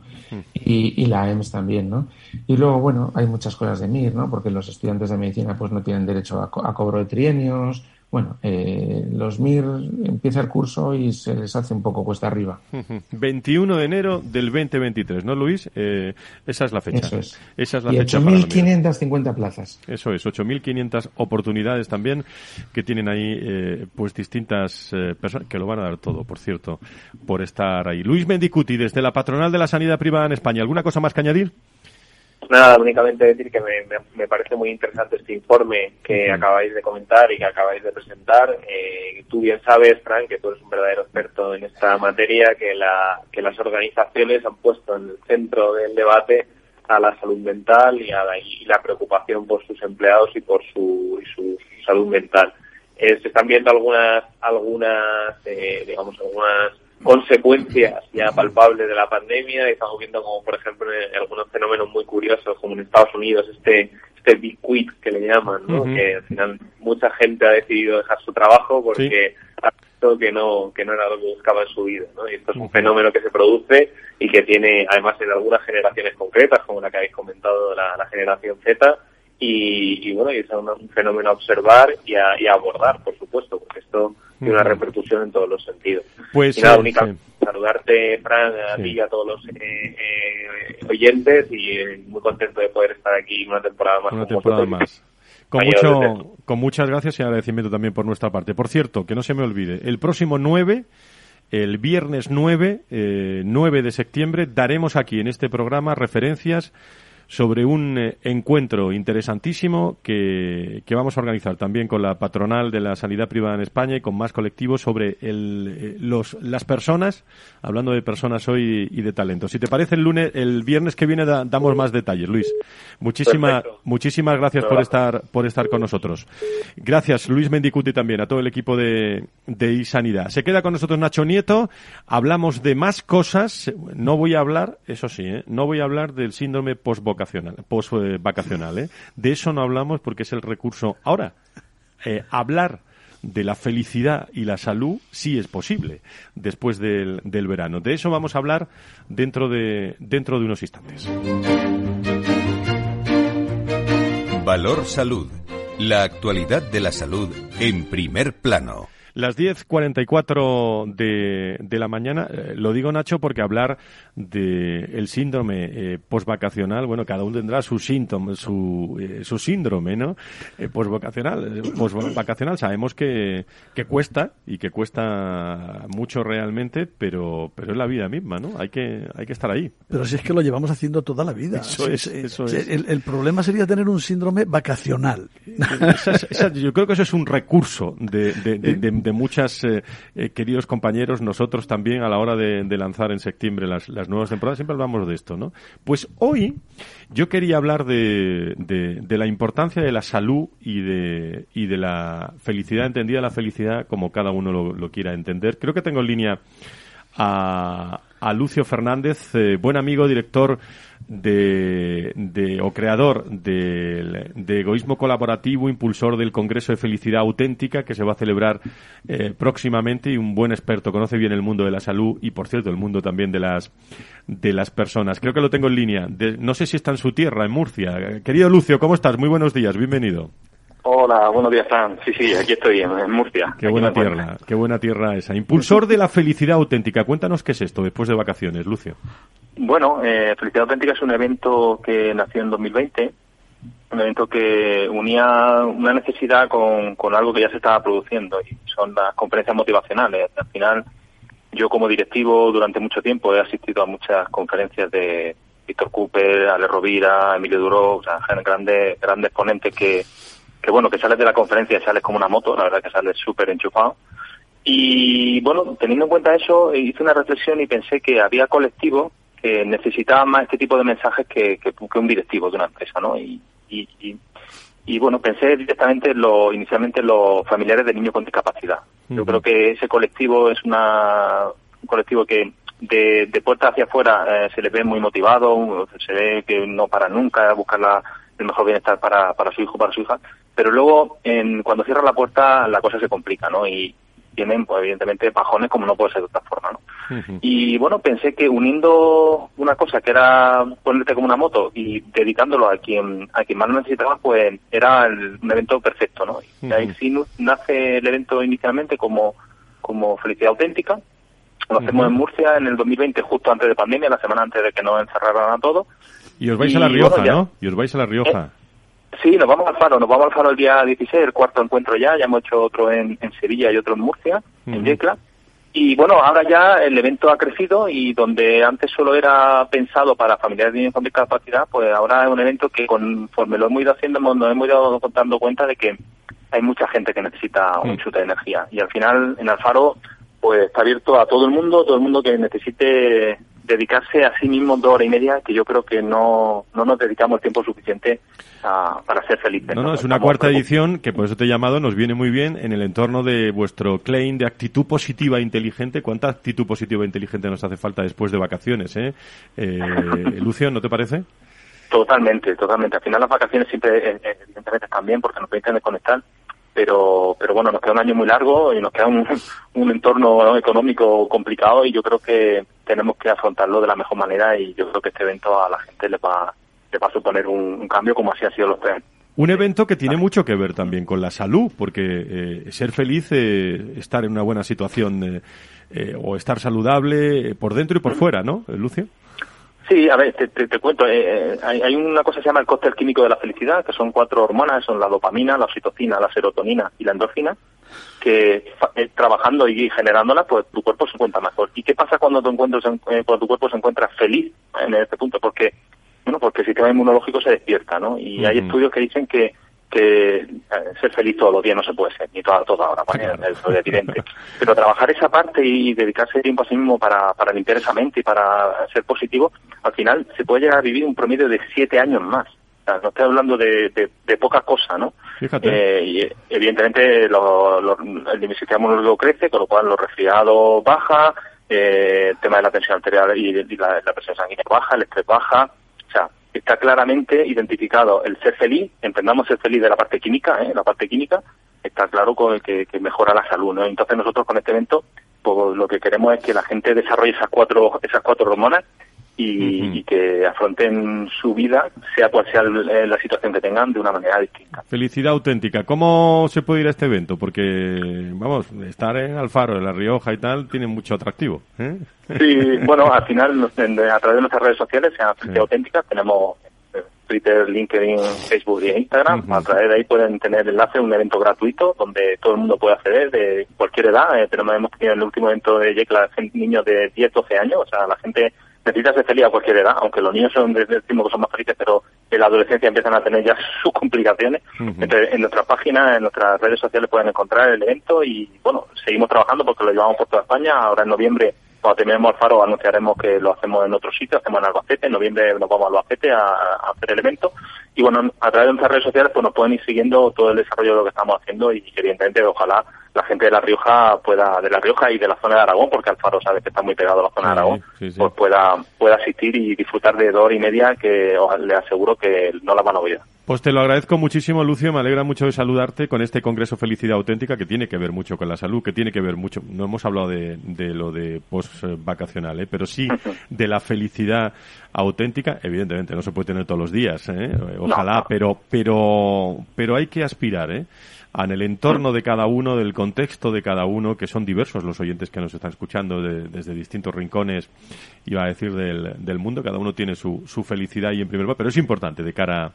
y, la EMS también, ¿no? Y luego, bueno, hay muchas cosas de MIR, ¿no? Porque los estudiantes de medicina pues no tienen derecho a, a cobro de trienios, bueno, eh, los MIR empieza el curso y se les hace un poco cuesta arriba. [LAUGHS] 21 de enero del 2023, ¿no, Luis? Eh, esa es la fecha. Eso es. Esa es la y 8.550 plazas. Eso es, 8.500 oportunidades también que tienen ahí, eh, pues distintas eh, personas que lo van a dar todo, por cierto, por estar ahí. Luis Mendicuti, desde la Patronal de la Sanidad Privada en España. ¿Alguna cosa más que añadir? Nada, únicamente decir que me, me, parece muy interesante este informe que acabáis de comentar y que acabáis de presentar. Eh, tú bien sabes, Frank, que tú eres un verdadero experto en esta materia, que, la, que las organizaciones han puesto en el centro del debate a la salud mental y a la, y la preocupación por sus empleados y por su, y su salud mental. Eh, se están viendo algunas, algunas eh, digamos, algunas consecuencias ya palpables de la pandemia y estamos viendo como por ejemplo algunos fenómenos muy curiosos como en Estados Unidos este este big quit que le llaman ¿no? que al final mucha gente ha decidido dejar su trabajo porque ha visto que no que no era lo que buscaba en su vida ¿no? y esto es un fenómeno que se produce y que tiene además en algunas generaciones concretas como la que habéis comentado la, la generación Z y, bueno, y es un, fenómeno a observar y a, y a abordar, por supuesto, porque esto tiene una repercusión en todos los sentidos. Pues, y nada, única, saludarte, Fran, a ti y a todos los eh, eh, oyentes y eh, muy contento de poder estar aquí una temporada más. Una temporada más. Con, mucho, con muchas gracias y agradecimiento también por nuestra parte. Por cierto, que no se me olvide, el próximo 9 el viernes 9, eh, 9 de septiembre, daremos aquí en este programa referencias sobre un eh, encuentro interesantísimo que, que, vamos a organizar también con la patronal de la sanidad privada en España y con más colectivos sobre el, eh, los, las personas, hablando de personas hoy y de talento. Si te parece, el lunes, el viernes que viene damos más detalles, Luis. Muchísimas, muchísimas gracias por estar, por estar con nosotros. Gracias, Luis Mendicuti también, a todo el equipo de, de iSanidad. Se queda con nosotros Nacho Nieto. Hablamos de más cosas. No voy a hablar, eso sí, ¿eh? no voy a hablar del síndrome post post vacacional. ¿eh? De eso no hablamos porque es el recurso. Ahora, eh, hablar de la felicidad y la salud sí es posible después del, del, verano. De eso vamos a hablar dentro de, dentro de unos instantes. Valor Salud. La actualidad de la salud en primer plano. Las 10.44 de, de la mañana, eh, lo digo Nacho porque hablar de el síndrome eh, postvacacional, bueno, cada uno tendrá su síntoma, su, eh, su síndrome, ¿no? Eh, postvacacional, postvacacional sabemos que, que cuesta y que cuesta mucho realmente, pero, pero es la vida misma, ¿no? Hay que, hay que estar ahí. Pero si es que lo llevamos haciendo toda la vida. Eso es, eso es. El, el problema sería tener un síndrome vacacional. Esa es- esa- yo creo que eso es un recurso de, de, de, de- de muchas eh, eh, queridos compañeros, nosotros también a la hora de, lanzar en septiembre las, las nuevas temporadas, siempre hablamos de esto, ¿no? Pues hoy yo quería hablar de, de, de la importancia de la salud y de, y de la felicidad, entendida la felicidad como cada uno lo, lo quiera entender. Creo que tengo en línea a, a Lucio Fernández, eh, buen amigo, director de, de- o creador del- de Egoísmo Colaborativo, impulsor del Congreso de Felicidad Auténtica que se va a celebrar eh, próximamente y un buen experto, conoce bien el mundo de la salud y, por cierto, el mundo también de las de las personas. Creo que lo tengo en línea. De- no sé si está en su tierra, en Murcia. Querido Lucio, ¿cómo estás? Muy buenos días, bienvenido. Hola, buenos días, Fran. Sí, sí, aquí estoy, en, en Murcia. Qué Aquí buena tierra, qué buena tierra esa. Impulsor de la felicidad auténtica. Cuéntanos qué es esto después de vacaciones, Lucio. Bueno, eh, Felicidad Auténtica es un evento que nació en 2020, un evento que unía una necesidad con, con algo que ya se estaba produciendo y son las conferencias motivacionales. Al final, yo como directivo durante mucho tiempo he asistido a muchas conferencias de Víctor Cooper, Ale Rovira, Emilio Duró, o sea, grandes, grandes ponentes que, que bueno, que sales de la conferencia y sales como una moto, la verdad que sales súper enchufado. Y bueno, teniendo en cuenta eso, hice una reflexión y pensé que había colectivos que necesitaban más este tipo de mensajes que, que, que un directivo de una empresa, ¿no? Y, y, y, y, bueno, pensé directamente en lo, inicialmente en los familiares de niños con discapacidad. Yo creo que ese colectivo es una, un colectivo que de, de puerta hacia afuera eh, se le ve muy motivado, se ve que no para nunca buscar la- el mejor bienestar para, para su hijo, para su hija, pero luego en, cuando cierra la puerta la cosa se complica, ¿no? Y tienen, pues evidentemente, bajones como no puede ser de otra forma, ¿no? Y bueno, pensé que uniendo una cosa que era ponerte como una moto y dedicándolo a quien a quien más lo necesitaba, pues era el- un evento perfecto, ¿no? Y ahí sí nace el evento inicialmente como, como Felicidad Auténtica. Lo hacemos en Murcia en el 2020, justo antes de pandemia, la semana antes de que nos encerraran a todos. Y os vais Y a La Rioja, bueno, ya- ¿no? Y os vais a La Rioja. Sí, nos vamos al Faro, nos vamos al Faro el día 16, el cuarto encuentro ya, ya hemos hecho otro en, en Sevilla y otro en Murcia, en. Yecla. Y bueno, ahora ya el evento ha crecido y donde antes solo era pensado para familiares de niños con discapacidad, pues ahora es un evento que conforme lo hemos ido haciendo nos hemos ido dando cuenta de que hay mucha gente que necesita un chute de energía. Y al final en Alfaro pues está abierto a todo el mundo, todo el mundo que necesite dedicarse a sí mismo dos horas y media, que yo creo que no, no nos dedicamos el tiempo suficiente a- para ser felices. No, no, es una cuarta edición que por eso te he llamado, nos viene muy bien en el entorno de vuestro claim de actitud positiva e inteligente. ¿Cuánta actitud positiva e inteligente nos hace falta después de vacaciones, eh? eh [LAUGHS] Lucio, ¿no te parece? Totalmente, totalmente. Al final las vacaciones siempre, eh, eh, evidentemente, están bien porque nos permiten desconectar, pero, pero bueno, nos queda un año muy largo y nos queda un, [LAUGHS] un entorno ¿no? económico complicado y yo creo que tenemos que afrontarlo de la mejor manera y yo creo que este evento a la gente le va, le va a suponer un, cambio como así ha sido los tres. Un evento que tiene mucho que ver también con la salud, porque eh, ser feliz, eh, estar en una buena situación eh, eh, o estar saludable eh, por dentro y por fuera, ¿no, Lucio? Sí, a ver, te, te- te cuento. eh, eh, hay, hay una cosa que se llama el cóctel químico de la felicidad, que son cuatro hormonas, son la dopamina, la oxitocina, la serotonina y la endorfina, que eh, trabajando y generándolas, pues tu cuerpo se encuentra mejor. ¿Y qué pasa cuando tu, encuentro se en- eh, cuando tu cuerpo se encuentra feliz en este punto? Porque bueno, porque el sistema inmunológico se despierta, ¿no? Y hay estudios que dicen que que eh, ser feliz todos los días no se puede ser, ni toda, toda hora, eso es evidente. Pero trabajar esa parte y dedicarse tiempo a sí mismo para, para limpiar esa mente y para ser positivo, al final se puede llegar a vivir un promedio de siete años más. O sea, no estoy hablando de, de, de poca cosa, ¿no? Fíjate. Eh, y evidentemente lo- lo- el sistema inmunológico crece, con lo cual los resfriados baja, eh, el tema de la tensión arterial y, y la, la presión sanguínea baja, el estrés baja. Está claramente identificado el ser feliz, entendamos ser feliz de la parte química, ¿eh? la parte química, está claro con el que, que mejora la salud, ¿no? Entonces nosotros con este evento, pues lo que queremos es que la gente desarrolle esas cuatro, esas cuatro hormonas y, que afronten su vida, sea cual sea la situación que tengan, de una manera distinta. Felicidad auténtica. ¿Cómo se puede ir a este evento? Porque, vamos, estar en Alfaro, en La Rioja y tal, tiene mucho atractivo. ¿eh? Sí, bueno, al final, a través de nuestras redes sociales, sea Felicidad Auténtica, tenemos Twitter, LinkedIn, Facebook y Instagram. A través de ahí pueden tener enlace a un evento gratuito donde todo el mundo puede acceder de cualquier edad. Eh, pero hemos tenido en el último evento de YECLA niños de 10, 12 años. O sea, la gente necesita ser feliz a cualquier edad, aunque los niños son, decimos que son más felices, pero en la adolescencia empiezan a tener ya [LAUGHS] sus complicaciones. Entonces, en nuestra página, en nuestras redes sociales pueden encontrar el evento y, bueno, seguimos trabajando porque lo llevamos por toda España. Ahora en noviembre cuando terminemos el faro anunciaremos que lo hacemos en otro sitio, hacemos en Albacete, en noviembre nos vamos a Albacete a, hacer el evento y bueno, a través de nuestras redes sociales pues nos pueden ir siguiendo todo el desarrollo de lo que estamos haciendo y evidentemente ojalá la gente de La Rioja pueda, de La Rioja y de la zona de Aragón, porque Alfaro sabe que está muy pegado a la zona de Aragón, pues pueda, pueda asistir y disfrutar de dos horas y media que le aseguro que no la van a olvidar. Pues te lo agradezco muchísimo, Lucio. Me alegra mucho de saludarte con este Congreso Felicidad Auténtica que tiene que ver mucho con la salud, que tiene que ver mucho. No hemos hablado de, de lo de post-vacacional, ¿eh? pero sí de la felicidad auténtica. Evidentemente, no se puede tener todos los días, ¿eh? ojalá, pero, pero, pero hay que aspirar, ¿eh? en el entorno de cada uno, del contexto de cada uno, que son diversos los oyentes que nos están escuchando desde distintos rincones, iba a decir, del, del mundo. Cada uno tiene su, su felicidad y en primer lugar, pero es importante de cara,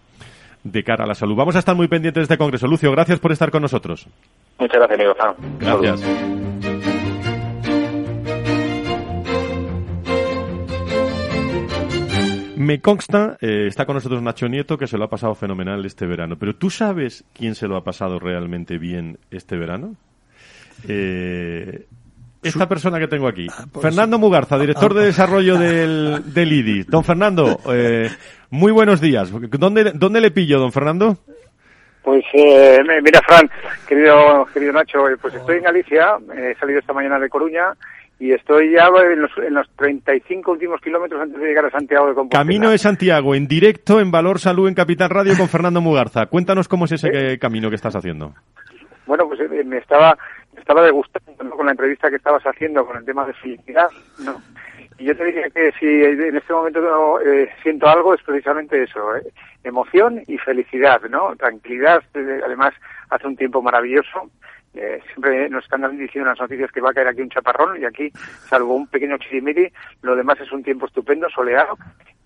de cara a la salud. Vamos a estar muy pendientes de este congreso. Lucio, gracias por estar con nosotros. Muchas gracias, amigo. Gracias. Me consta, eh, está con nosotros Nacho Nieto, que se lo ha pasado fenomenal este verano. Pero ¿tú sabes quién se lo ha pasado realmente bien este verano? Eh, esta persona que tengo aquí. Ah, Fernando Mugarza, director de desarrollo del, del IDI. Don Fernando, eh, muy buenos días. ¿Dónde, ¿Dónde le pillo, don Fernando? Pues eh, mira, Fran, querido, querido Nacho, pues estoy en Galicia, he salido esta mañana de Coruña y estoy ya en los, en los 35 últimos kilómetros antes de llegar a Santiago de Compostela. Camino de Santiago, en directo en Valor Salud en Capital Radio con [LAUGHS] Fernando Mugarza. Cuéntanos cómo es ese camino que estás haciendo. Bueno, pues eh, me estaba, estaba degustando con la entrevista que estabas haciendo con el tema de felicidad, ¿no? Y yo te diría que si en este momento eh, siento algo es precisamente eso, ¿eh? emoción y felicidad, ¿no? Tranquilidad, además hace un tiempo maravilloso, eh, siempre nos están diciendo las noticias que va a caer aquí un chaparrón y aquí, salvo un pequeño chirimiri, lo demás es un tiempo estupendo, soleado.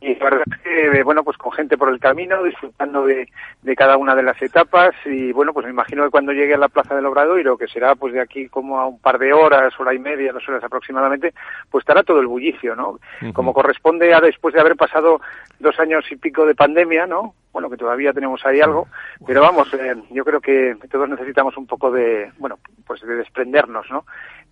Y la verdad es que, eh, bueno, pues con gente por el camino, disfrutando de, de cada una de las etapas y, bueno, pues me imagino que cuando llegue a la Plaza del Obradoiro, que será pues de aquí como a un par de horas, hora y media, dos horas aproximadamente, pues estará todo el bullicio, ¿no? Como corresponde a después de haber pasado dos años y pico de pandemia, ¿no? Bueno, que todavía tenemos ahí algo, pero vamos, eh, yo creo que todos necesitamos un poco de, bueno, pues de desprendernos, ¿no?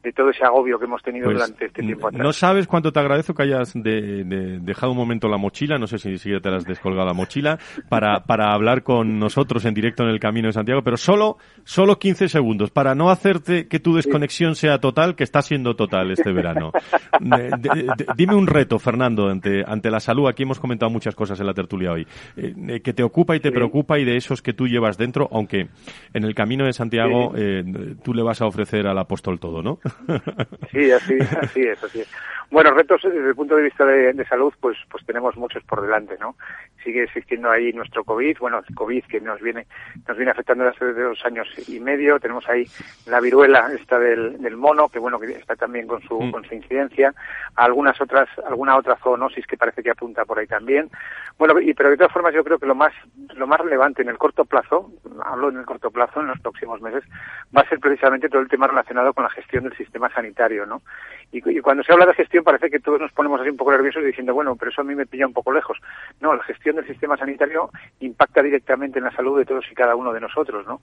De todo ese agobio que hemos tenido pues, durante este tiempo atrás. No sabes cuánto te agradezco que hayas dejado un momento la mochila, no sé si, si te has descolgado la mochila, para, para hablar con nosotros en directo en el Camino de Santiago, pero solo, solo 15 segundos, para no hacerte que tu desconexión sea total, que está siendo total este verano. [LAUGHS] dime un reto, Fernando, ante, ante la salud. Aquí hemos comentado muchas cosas en la tertulia hoy, eh, que te ocupa y te preocupa y de esos que tú llevas dentro, aunque en el Camino de Santiago eh, tú le vas a ofrecer al apóstol todo, ¿no? [LAUGHS] Sí, así, así es, así es. Bueno, retos desde el punto de vista de, salud, pues, pues tenemos muchos por delante, ¿no? Sigue existiendo ahí nuestro COVID, bueno, el COVID que nos viene, nos viene afectando desde hace dos años y medio. Tenemos ahí la viruela esta del, del mono, que bueno, que está también con su, mm. con su incidencia. Algunas otras, alguna otra zoonosis que parece que apunta por ahí también. Bueno, y, pero de todas formas yo creo que lo más, lo más relevante en el corto plazo, hablo en el corto plazo, en los próximos meses, va a ser precisamente todo el tema relacionado con la gestión del sistema sanitario, ¿no? Y, cuando se habla de gestión parece que todos nos ponemos así un poco nerviosos diciendo, bueno, pero eso a mí me pilla un poco lejos. No, la gestión del sistema sanitario impacta directamente en la salud de todos y cada uno de nosotros, ¿no?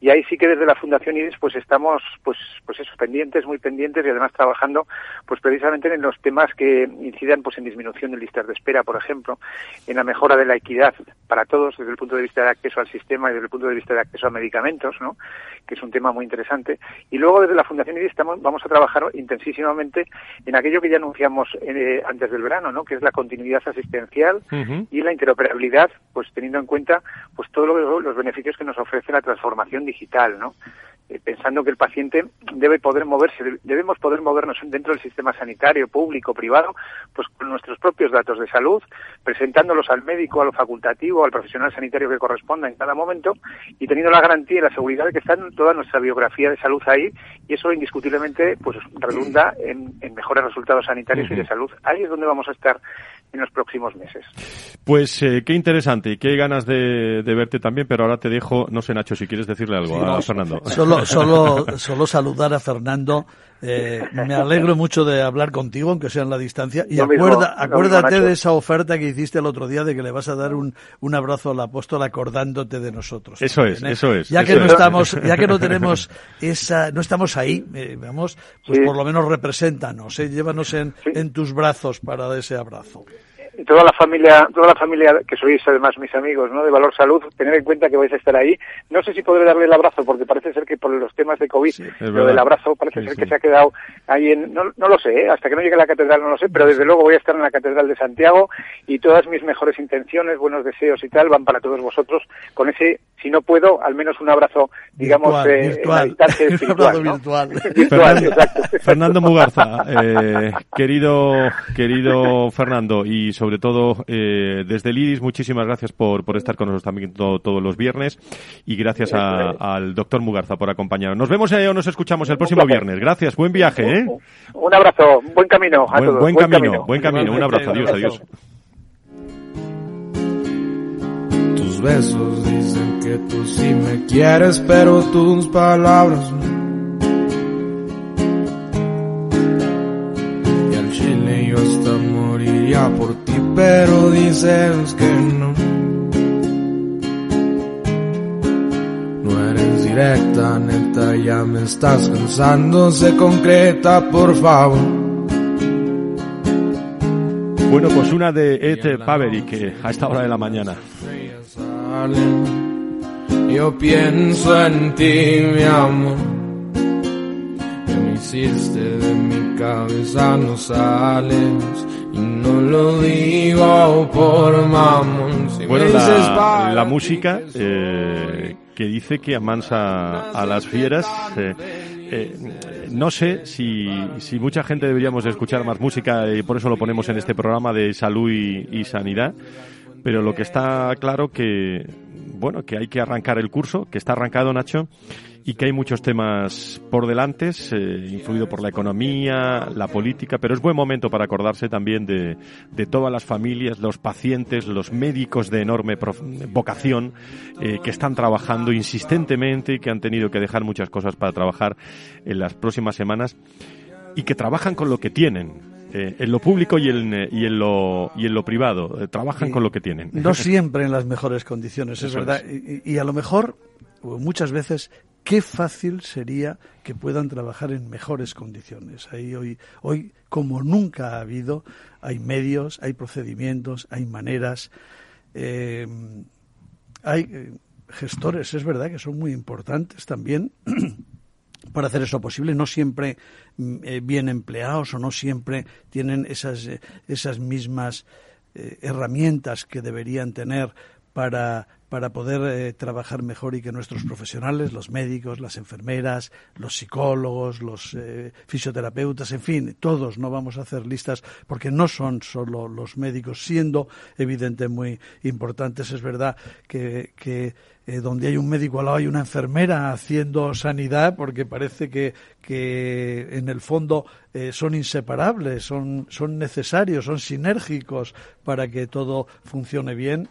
Y ahí sí que desde la Fundación IDES pues estamos, pues, pues eso, pendientes, muy pendientes y además trabajando, pues precisamente en los temas que incidan pues en disminución de listas de espera, por ejemplo, en la mejora de la equidad para todos desde el punto de vista de acceso al sistema y desde el punto de vista de acceso a medicamentos, ¿no? Que es un tema muy interesante. Y luego desde la Fundación IDES estamos, vamos a trabajar intensísimamente en aquello que ya anunciamos eh, antes del verano, ¿no? que es la continuidad asistencial y la interoperabilidad, pues teniendo en cuenta pues todos los beneficios que nos ofrece la transformación digital, ¿no? Eh, pensando que el paciente debe poder moverse, debemos poder movernos dentro del sistema sanitario, público, privado, pues con nuestros propios datos de salud, presentándolos al médico, al facultativo, al profesional sanitario que corresponda en cada momento y teniendo la garantía y la seguridad de que está en toda nuestra biografía de salud ahí y eso indiscutiblemente pues redunda en, mejores resultados sanitarios y de salud. Ahí es donde vamos a estar en los próximos meses. Pues eh, qué interesante y qué ganas de, verte también, pero ahora te dejo, no sé Nacho, si quieres decirle algo a Fernando. Solo, solo, solo saludar a Fernando. Eh, me alegro mucho de hablar contigo, aunque sea en la distancia. Y acuerda, acuérdate de esa oferta que hiciste el otro día de que le vas a dar un, un abrazo al apóstol acordándote de nosotros. Eso es, ¿eh? eso es. Ya que no estamos, ya que no tenemos esa, no estamos ahí, vamos, pues por lo menos represéntanos, llévanos en, en tus brazos para ese abrazo toda la familia, toda la familia que sois además mis amigos, ¿no? De Valor Salud, tener en cuenta que vais a estar ahí. No sé si podré darle el abrazo porque parece ser que por los temas de COVID, lo del abrazo parece ser que se ha quedado ahí en, no, no lo sé, ¿eh? hasta que no llegue a la catedral no lo sé, pero desde luego voy a estar en la catedral de Santiago y todas mis mejores intenciones, buenos deseos y tal van para todos vosotros con ese, si no puedo, al menos un abrazo, digamos, virtual, eh, virtual. [LAUGHS] virtual. [LAUGHS] Fernando, Mugarza, eh, querido, querido Fernando y sobre sobre todo eh, desde el IRIS, muchísimas gracias por, por estar con nosotros también todos los viernes y gracias al doctor Mugarza por acompañarnos. Nos vemos o nos escuchamos el próximo viernes. Gracias, buen viaje. ¿eh? Un abrazo, buen camino a todos. Buen, camino, buen camino, un abrazo, adiós, adiós. Tus besos dicen que tú sí me quieres, pero tus palabras no. Por ti pero dices que no. No eres directa, neta, ya me estás cansando, se concreta, por favor. Bueno, pues una de Ed Paverick a esta hora de la mañana. Yo pienso en ti, mi amor. Que me hiciste de mi cabeza, no sales no lo digo por mamón. bueno, la, música eh, que dice que amansa a las fieras. Eh, eh, no sé si, si, mucha gente deberíamos escuchar más música y por eso lo ponemos en este programa de salud y sanidad, pero lo que está claro que bueno que hay que arrancar el curso, que está arrancado Nacho y que hay muchos temas por delante, eh, influido por la economía, la política, pero es buen momento para acordarse también de, de todas las familias, los pacientes, los médicos de enorme vocación eh, que están trabajando insistentemente y que han tenido que dejar muchas cosas para trabajar en las próximas semanas y que trabajan con lo que tienen. Eh, en lo público y en, y en, lo, y en lo privado. trabajan con lo que tienen. No [LAUGHS] siempre en las mejores condiciones, es verdad. Y, y, a lo mejor, muchas veces, qué fácil sería que puedan trabajar en mejores condiciones. Ahí hoy, hoy, como nunca ha habido, hay medios, hay procedimientos, hay maneras, eh, hay eh, gestores, es verdad que son muy importantes también [CLEARS THROAT] para hacer eso posible. No siempre eh, bien empleados o no siempre tienen esas, esas mismas herramientas que deberían tener para para poder eh, trabajar mejor y que nuestros profesionales, los médicos, las enfermeras, los psicólogos, los eh, fisioterapeutas, en fin, todos no vamos a hacer listas porque no son solo los médicos, siendo evidente muy importantes. Es verdad que, eh, donde hay un médico al lado hay una enfermera haciendo sanidad porque parece que, en el fondo son inseparables, son, son necesarios, son sinérgicos para que todo funcione bien.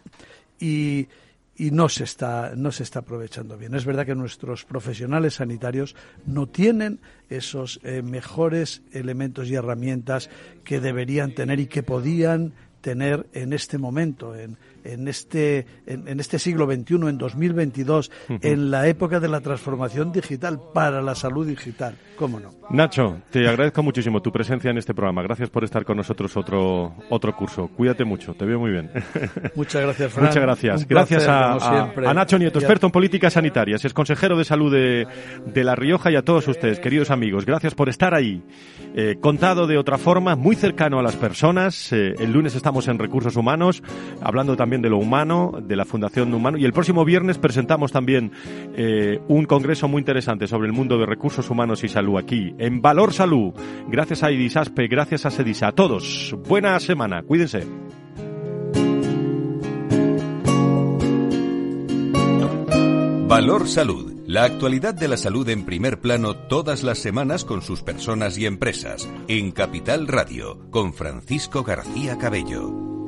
Y, y no se está no se está aprovechando bien. Es verdad que nuestros profesionales sanitarios no tienen esos eh, mejores elementos y herramientas que deberían tener y que podían tener en este momento, en, en este, en, este siglo XXI, en 2022, en la época de la transformación digital, para la salud digital. ¿Cómo no? Nacho, te agradezco muchísimo tu presencia en este programa. Gracias por estar con nosotros otro, otro curso. Cuídate mucho, te veo muy bien. [LAUGHS] Muchas gracias, Fran. Muchas gracias. gracias a, Nacho Nieto, experto en políticas sanitarias, es consejero de salud de, de La Rioja y a todos ustedes, queridos amigos. Gracias por estar ahí. Eh, contado de otra forma, muy cercano a las personas. Eh, el lunes estamos en Recursos Humanos, hablando también De lo Humano, de la Fundación Humano. Y el próximo viernes presentamos también eh, un congreso muy interesante sobre el mundo de recursos humanos y salud aquí, en Valor Salud. Gracias a Idisaspe, gracias a Sedisa. A todos, buena semana, cuídense. Valor Salud. La actualidad de la salud en primer plano todas las semanas con sus personas y empresas. En Capital Radio, con Francisco García Cabello.